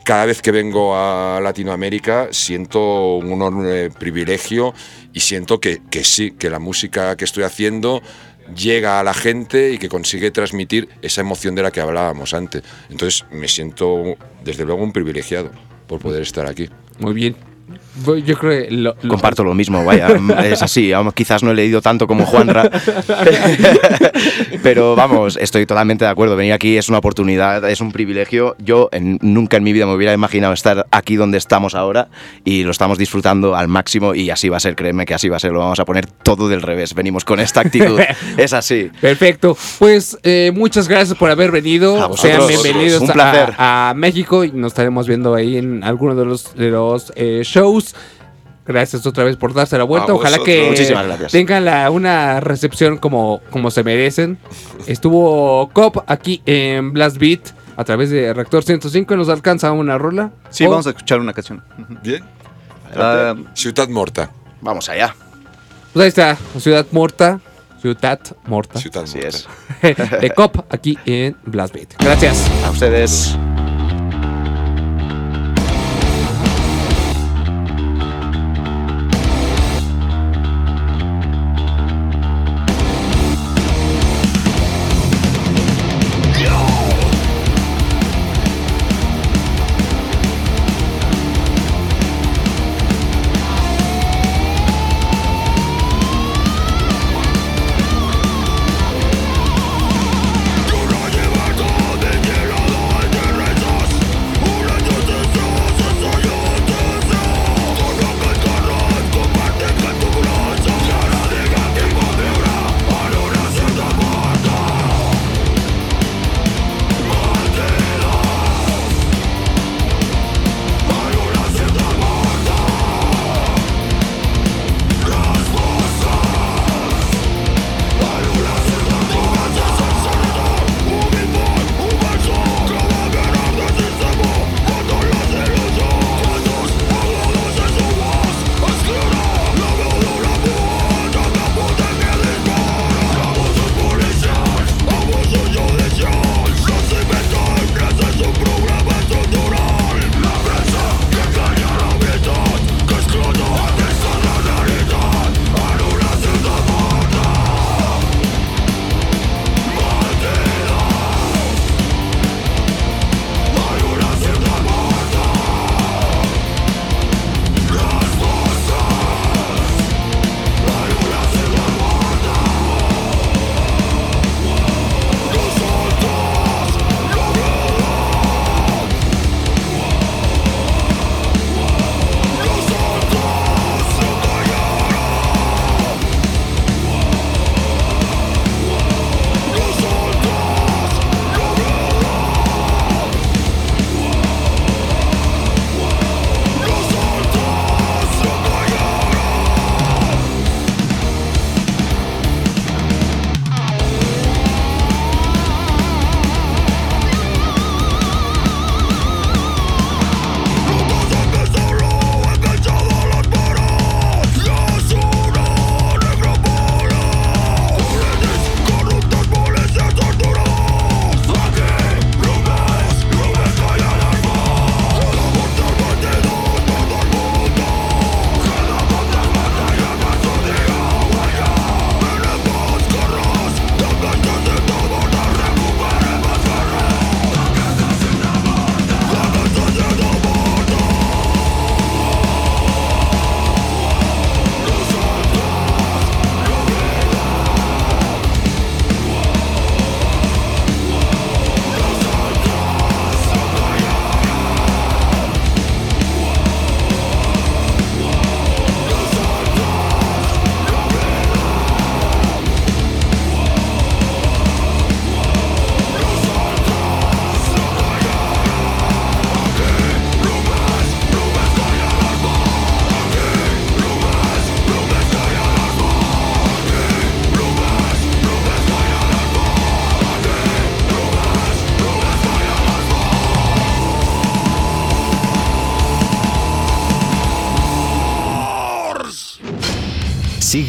cada vez que vengo a Latinoamérica siento un enorme privilegio y siento que, que sí, que la música que estoy haciendo llega a la gente y que consigue transmitir esa emoción de la que hablábamos antes. Entonces me siento desde luego un privilegiado por poder estar aquí. Muy bien. Yo creo que lo- lo- Comparto lo mismo, vaya, es así, quizás no he leído tanto como Juanra, pero vamos, estoy totalmente de acuerdo, venir aquí es una oportunidad, es un privilegio, yo en- nunca en mi vida me hubiera imaginado estar aquí donde estamos ahora y lo estamos disfrutando al máximo y así va a ser, créeme que así va a ser, lo vamos a poner todo del revés, venimos con esta actitud, es así. Perfecto. Pues eh, muchas gracias por haber venido. A vosotros. Sean bienvenidos Un a- placer. A, México y nos estaremos viendo ahí en alguno de los, de los eh, shows. Gracias otra vez por darse la vuelta. A Ojalá vosotros. que Muchísimas gracias. tengan la- una recepción como, como se merecen. Estuvo Cop aquí en Blast Beat a través de Reactor 105 y nos alcanza una rola. Sí, Oh, vamos a escuchar una canción. Bien. Ah, Ciudad Morta. Vamos allá. Pues ahí está, Ciudad Morta. Ciudad Morta. Ciudad Así es. de Cop aquí en Blast Beat. Gracias. A ustedes.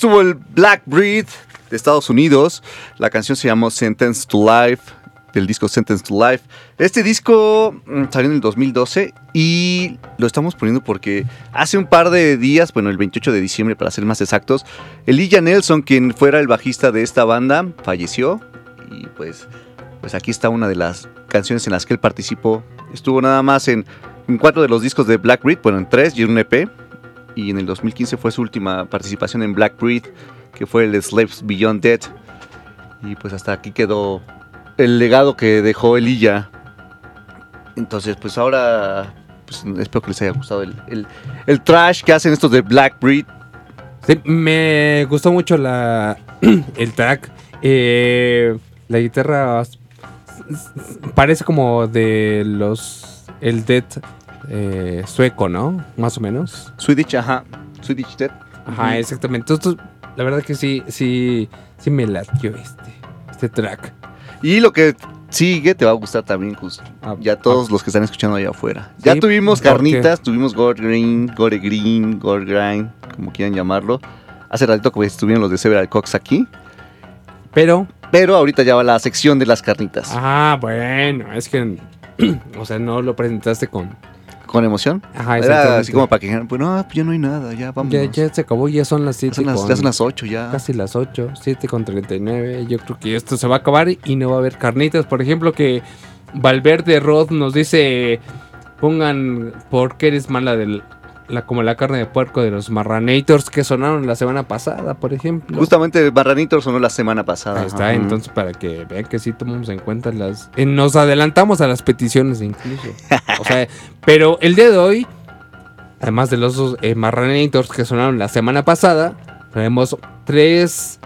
Estuvo el Black Breed de Estados Unidos. La canción se llamó Sentence to Life, del disco Sentence to Life. Este disco mm, salió en el 2012 y lo estamos poniendo porque hace un par de días, bueno, el 28 de diciembre para ser más exactos, Elijah Nelson, quien fuera el bajista de esta banda, falleció. Y pues, pues aquí está una de las canciones en las que él participó. Estuvo nada más en, en cuatro de los discos de Black Breed, bueno, en tres y en un EP y en el 2015 fue su última participación en Black Breed, que fue el Slaves Beyond Dead. Y pues hasta aquí quedó el legado que dejó Elilla. Entonces, pues ahora pues, espero que les haya gustado el, el- el trash que hacen estos de Black Breed. Sí, me gustó mucho la el track. Eh, la guitarra parece como de los el Dead eh, sueco, ¿no? Más o menos. Swedish, ajá. Swedish Dead. Ajá, exactamente. Entonces, la verdad que sí, sí, sí me latió este, este track. Y lo que sigue te va a gustar también, Cus. Ya todos los que están escuchando allá afuera. Ya Ah, tuvimos carnitas, tuvimos Gore Green, Gore Green, Gore Grind, como quieran llamarlo. Hace ratito que estuvieron los de Several Cox aquí. Pero. Pero ahorita ya va la sección de las carnitas. Ah, bueno, es que, o sea, no lo presentaste con... ¿Con emoción? Ajá, Era así como para que dijeran, pues no, pues ya no hay nada, ya vamos. Ya, ya se acabó, ya son las 7 Son las- ya son las 8 ya. Casi las 8, 7 con 39. Yo creo que esto se va a acabar y no va a haber carnitas. Por ejemplo, que Valverde Rod nos dice: pongan por qué eres mala del, la, como la carne de puerco de los Marranators que sonaron la semana pasada, por ejemplo. Justamente Barranito sonó la semana pasada. Ahí está, Ajá. entonces para que vean que sí tomamos en cuenta las... eh, nos adelantamos a las peticiones incluso. o sea, pero el día de hoy, además de los eh, Marranators que sonaron la semana pasada, tenemos tres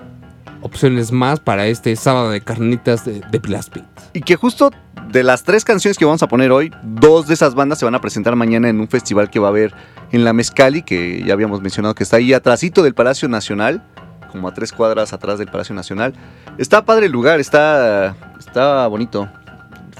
opciones más para este sábado de carnitas de, de Blast Beat. Y que justo de las tres canciones que vamos a poner hoy, dos de esas bandas se van a presentar mañana en un festival que va a haber en la Mezcali, que ya habíamos mencionado que está ahí atrásito del Palacio Nacional, como a tres cuadras atrás del Palacio Nacional. Está padre el lugar, está, está bonito.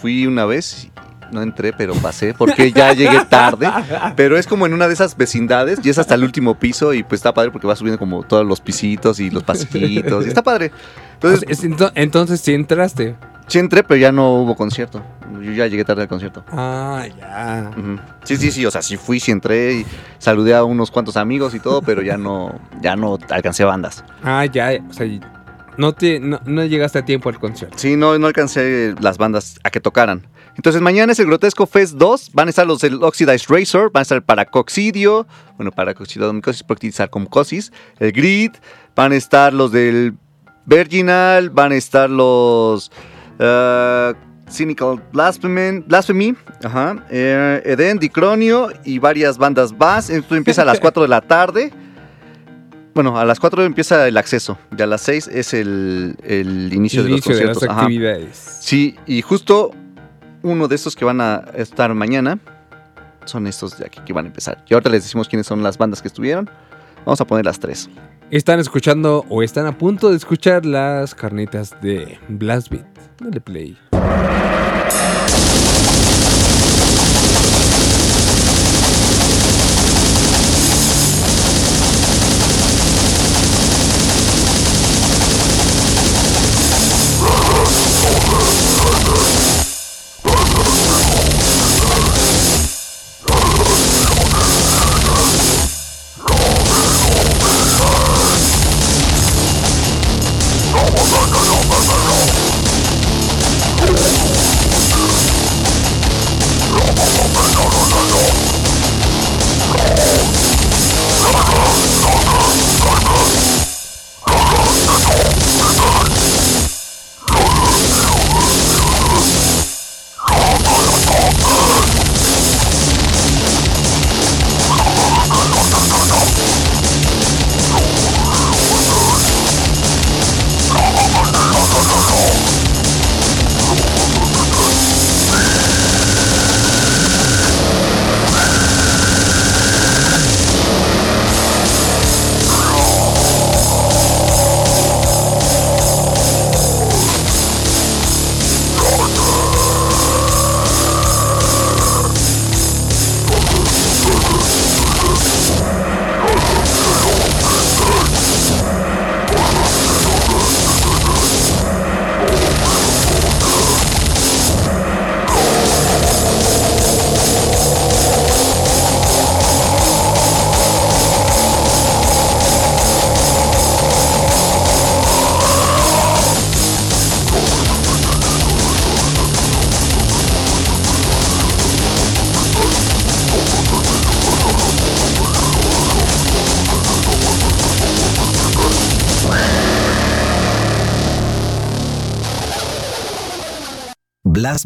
Fui una vez no entré, pero pasé porque ya llegué tarde. Pero es como en una de esas vecindades y es hasta el último piso y pues está padre porque va subiendo como todos los pisitos y los pasillitos y está padre. Entonces, Es- ento- entonces sí entraste. sí entré, pero ya no hubo concierto. Yo ya llegué tarde al concierto. Ah, ya. Sí, sí, sí, o sea, sí fui, sí entré y saludé a unos cuantos amigos y todo, pero ya no, ya no alcancé bandas. Ah, ya. O sea, no, te, no, no llegaste a tiempo al concierto. Sí, no, no alcancé las bandas a que tocaran. Entonces mañana es el Grotesco Fest 2, van a estar los del Oxidized Razor, van a estar el Paracoxidio, bueno, Paracoxidomicosis, Proctizarcomcosis, el Grid, van a estar los del Virginal, van a estar los eh, Cynical Blasphemy, Blasphemy ajá, eh, Eden, Dicronio y varias bandas más. Esto empieza a las 4 de la tarde. Bueno, a las 4 empieza el acceso y a las 6 es el, el inicio, de los Inicio de las conciertos. ajá. actividades. Sí, y justo uno de estos que van a estar mañana son estos de aquí que van a empezar. Y ahorita les decimos quiénes son las bandas que estuvieron. Vamos a poner las tres. Están escuchando o están a punto de escuchar las carnitas de Blast Beat. Dale play.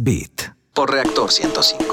Beat por Reactor 105.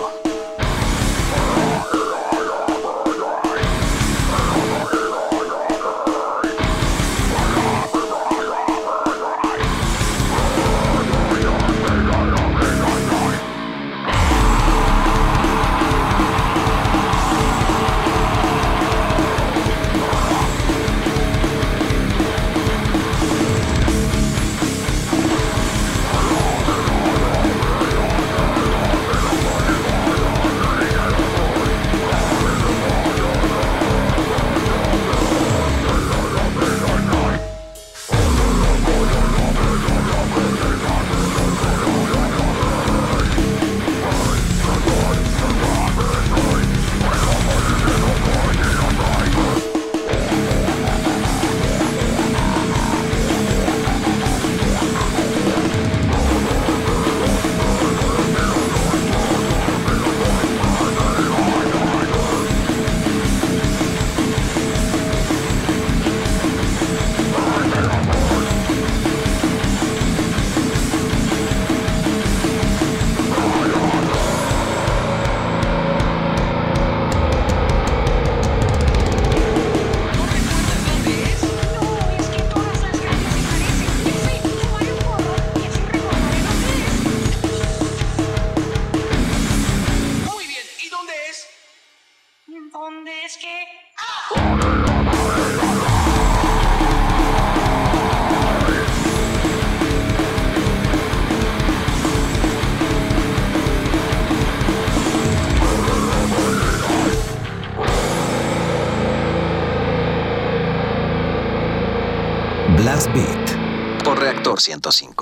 105.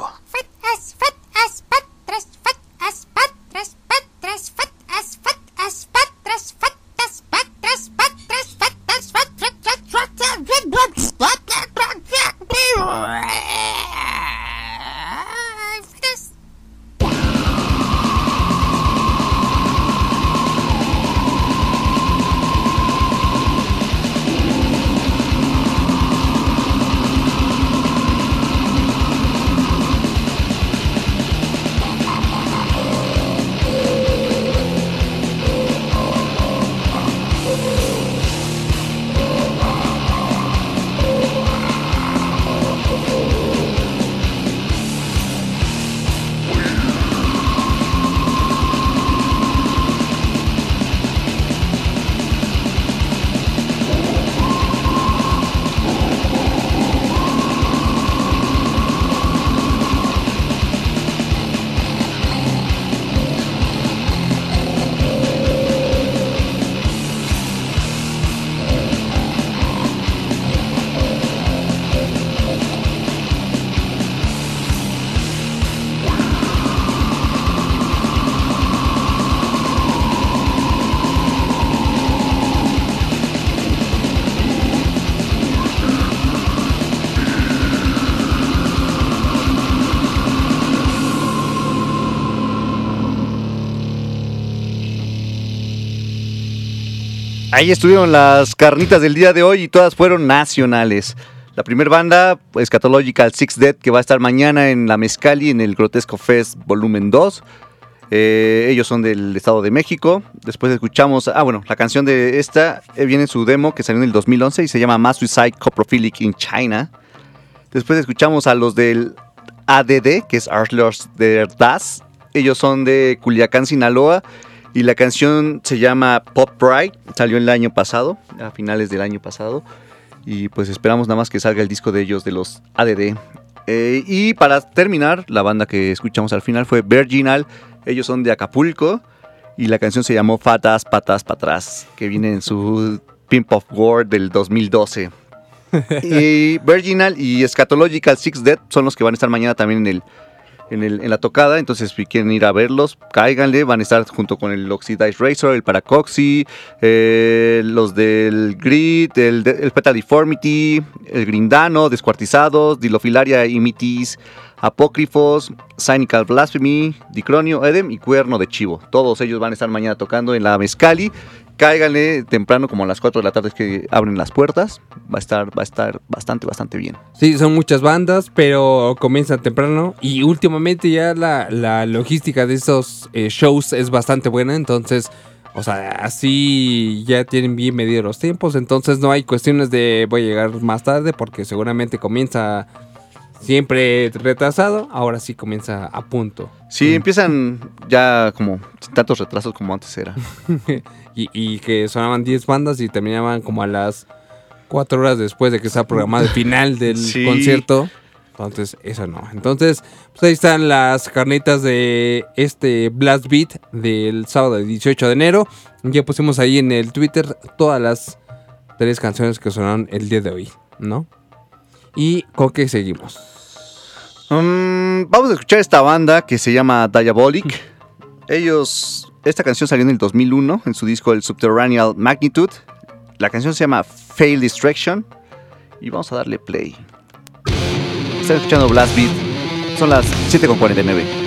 Ahí estuvieron las carnitas del día de hoy y todas fueron nacionales. La primera banda, pues Catological Six Dead, que va a estar mañana en la Mezcali, en el Grotesco Fest Volumen 2. Eh, ellos son del Estado de México. Después escuchamos, ah, bueno, la canción de esta eh, viene en su demo que salió en el 2011 y se llama Mass Suicide Coprophilic in China. Después escuchamos a los del ADD, que es Arslers der Das. Ellos son de Culiacán, Sinaloa. Y la canción se llama Pop Pride. Salió el año pasado, a finales del año pasado. Y pues esperamos nada más que salga el disco de ellos, de los ADD. Eh, y para terminar, la banda que escuchamos al final fue Virginal. Ellos son de Acapulco. Y la canción se llamó Fatas, Patas, Patrás, que viene en su Pimp of War del 2012. y Virginal y Scatological Six Dead son los que van a estar mañana también en el en, el- en la tocada. Entonces, si quieren ir a verlos, cáiganle. Van a estar junto con el Oxidized Razor, el Paracoxy, eh, los del Grid, el, el Petal Deformity, el Grindano, Descuartizados, Dilofilaria Imitis, Apócrifos, Cynical Blasphemy, Dicronio, Edem y Cuerno de Chivo. Todos ellos van a estar mañana tocando en la Mezcali. Cáiganle temprano, como a las 4 de la tarde que abren las puertas. Va a estar, va a estar bastante, bastante bien. Sí, son muchas bandas, pero comienzan temprano. Y últimamente ya la, la logística de estos eh, shows es bastante buena. Entonces, o sea, así ya tienen bien medidos los tiempos. Entonces no hay cuestiones de voy a llegar más tarde porque seguramente comienza siempre retrasado. Ahora sí comienza a punto. Sí, empiezan ya como tantos retrasos como antes era. y, y que sonaban 10 bandas y terminaban como a las 4 horas después de que estaba programado el final del Sí. concierto. Entonces, eso no. Entonces, pues ahí están las carnitas de este Blast Beat del sábado 18 de enero. Ya pusimos ahí en el Twitter todas las tres canciones que sonaron el día de hoy, ¿no? ¿Y con qué seguimos? Mm, vamos a escuchar esta banda que se llama Diabolic. Ellos, esta canción salió en el 2001 en su disco El Subterranean Magnitude. La canción se llama Fail Distraction. Y vamos a darle play. Están escuchando Blast Beat. Son las 7.49.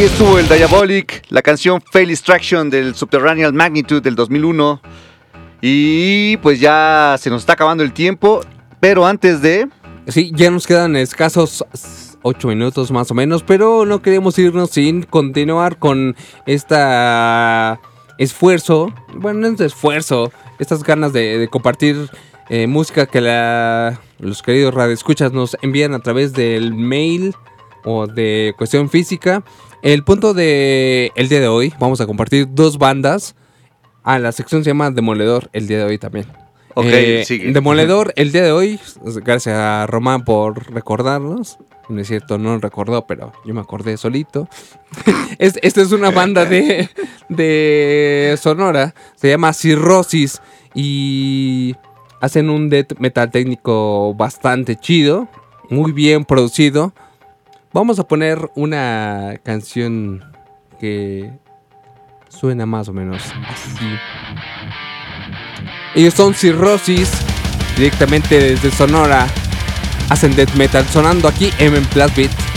Estuvo el Diabolic, la canción Fail Distraction del Subterranean Magnitude del 2001. Y pues ya se nos está acabando el tiempo, pero antes de... Sí, ya nos quedan escasos ocho minutos más o menos, pero no queremos irnos sin continuar con esta esfuerzo, bueno, no es esfuerzo, estas ganas de, de compartir eh, música que la, los queridos radioescuchas nos envían a través del mail o de cuestión física. El punto de el día de hoy, vamos a compartir dos bandas. Ah, la sección se llama Demoledor el día de hoy también. Ok, Eh, sigue. Demoledor el día de hoy, gracias a Román por recordarnos. No es cierto, no recordó, pero yo me acordé solito. Es- esta es una banda de, de Sonora, se llama Cirrosis y hacen un death metal técnico bastante chido, muy bien producido. Vamos a poner una canción que suena más o menos así. Ellos son Cirrosis, directamente desde Sonora. Hacen metal sonando aquí en Plus Beat.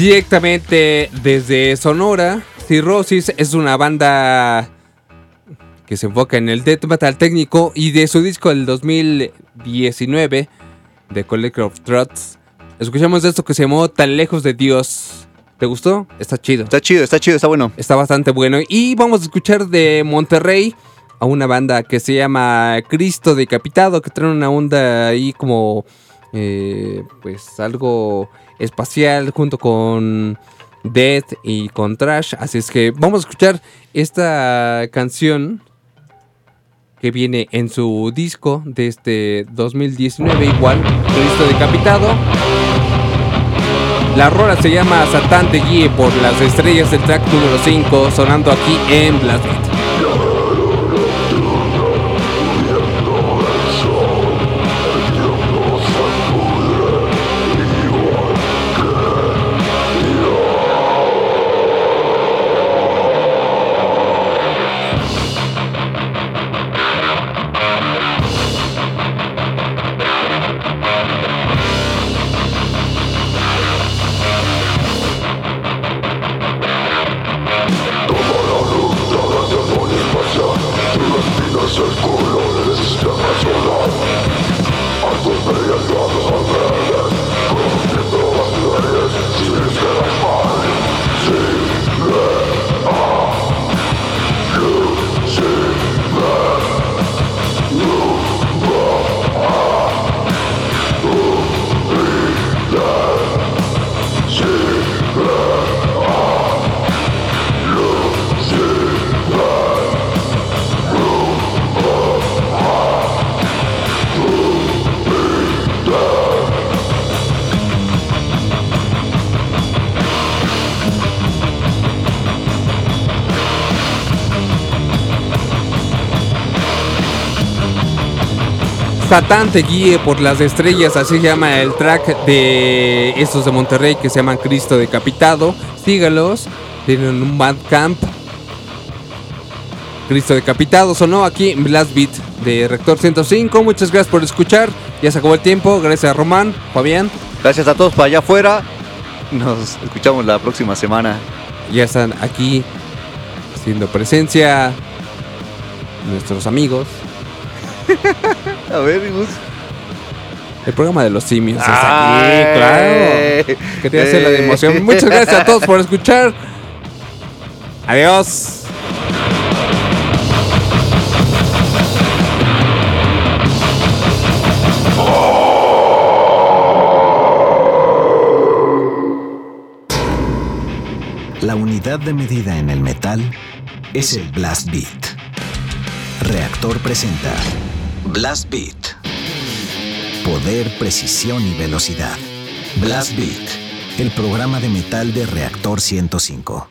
Directamente desde Sonora, Cirrhosis es una banda que se enfoca en el death metal técnico y de su disco del 2019 de Collector of Truths escuchamos esto que se llamó Tan lejos de Dios. ¿Te gustó? Está chido. Está chido, está chido, está bueno. Está bastante bueno. Y vamos a escuchar de Monterrey a una banda que se llama Cristo Decapitado, que trae una onda ahí como, eh, pues algo espacial junto con Death y con Trash. Así es que vamos a escuchar esta canción que viene en su disco de este 2019 igual, Cristo Decapitado. La rola se llama Satán te guíe por las estrellas del track número 5, sonando aquí en Blast Satán te guíe por las estrellas, así se llama el track de estos de Monterrey que se llaman Cristo Decapitado. Sígalos, tienen un bandcamp. Cristo Decapitado sonó aquí en Blast Beat de Rector 105. Muchas gracias por escuchar. Ya se acabó el tiempo. Gracias a Román, Fabián. Gracias a todos para allá afuera. Nos escuchamos la próxima semana. Ya están aquí haciendo presencia nuestros amigos. A ver, Gus. El programa de los simios es Ay. aquí, claro. Que te hace la de emoción. Muchas gracias a todos por escuchar. Adiós. La unidad de medida en el metal es el Blast Beat. Reactor presenta Blast Beat. Poder, precisión y velocidad. Blast Beat, el programa de metal de Reactor 105.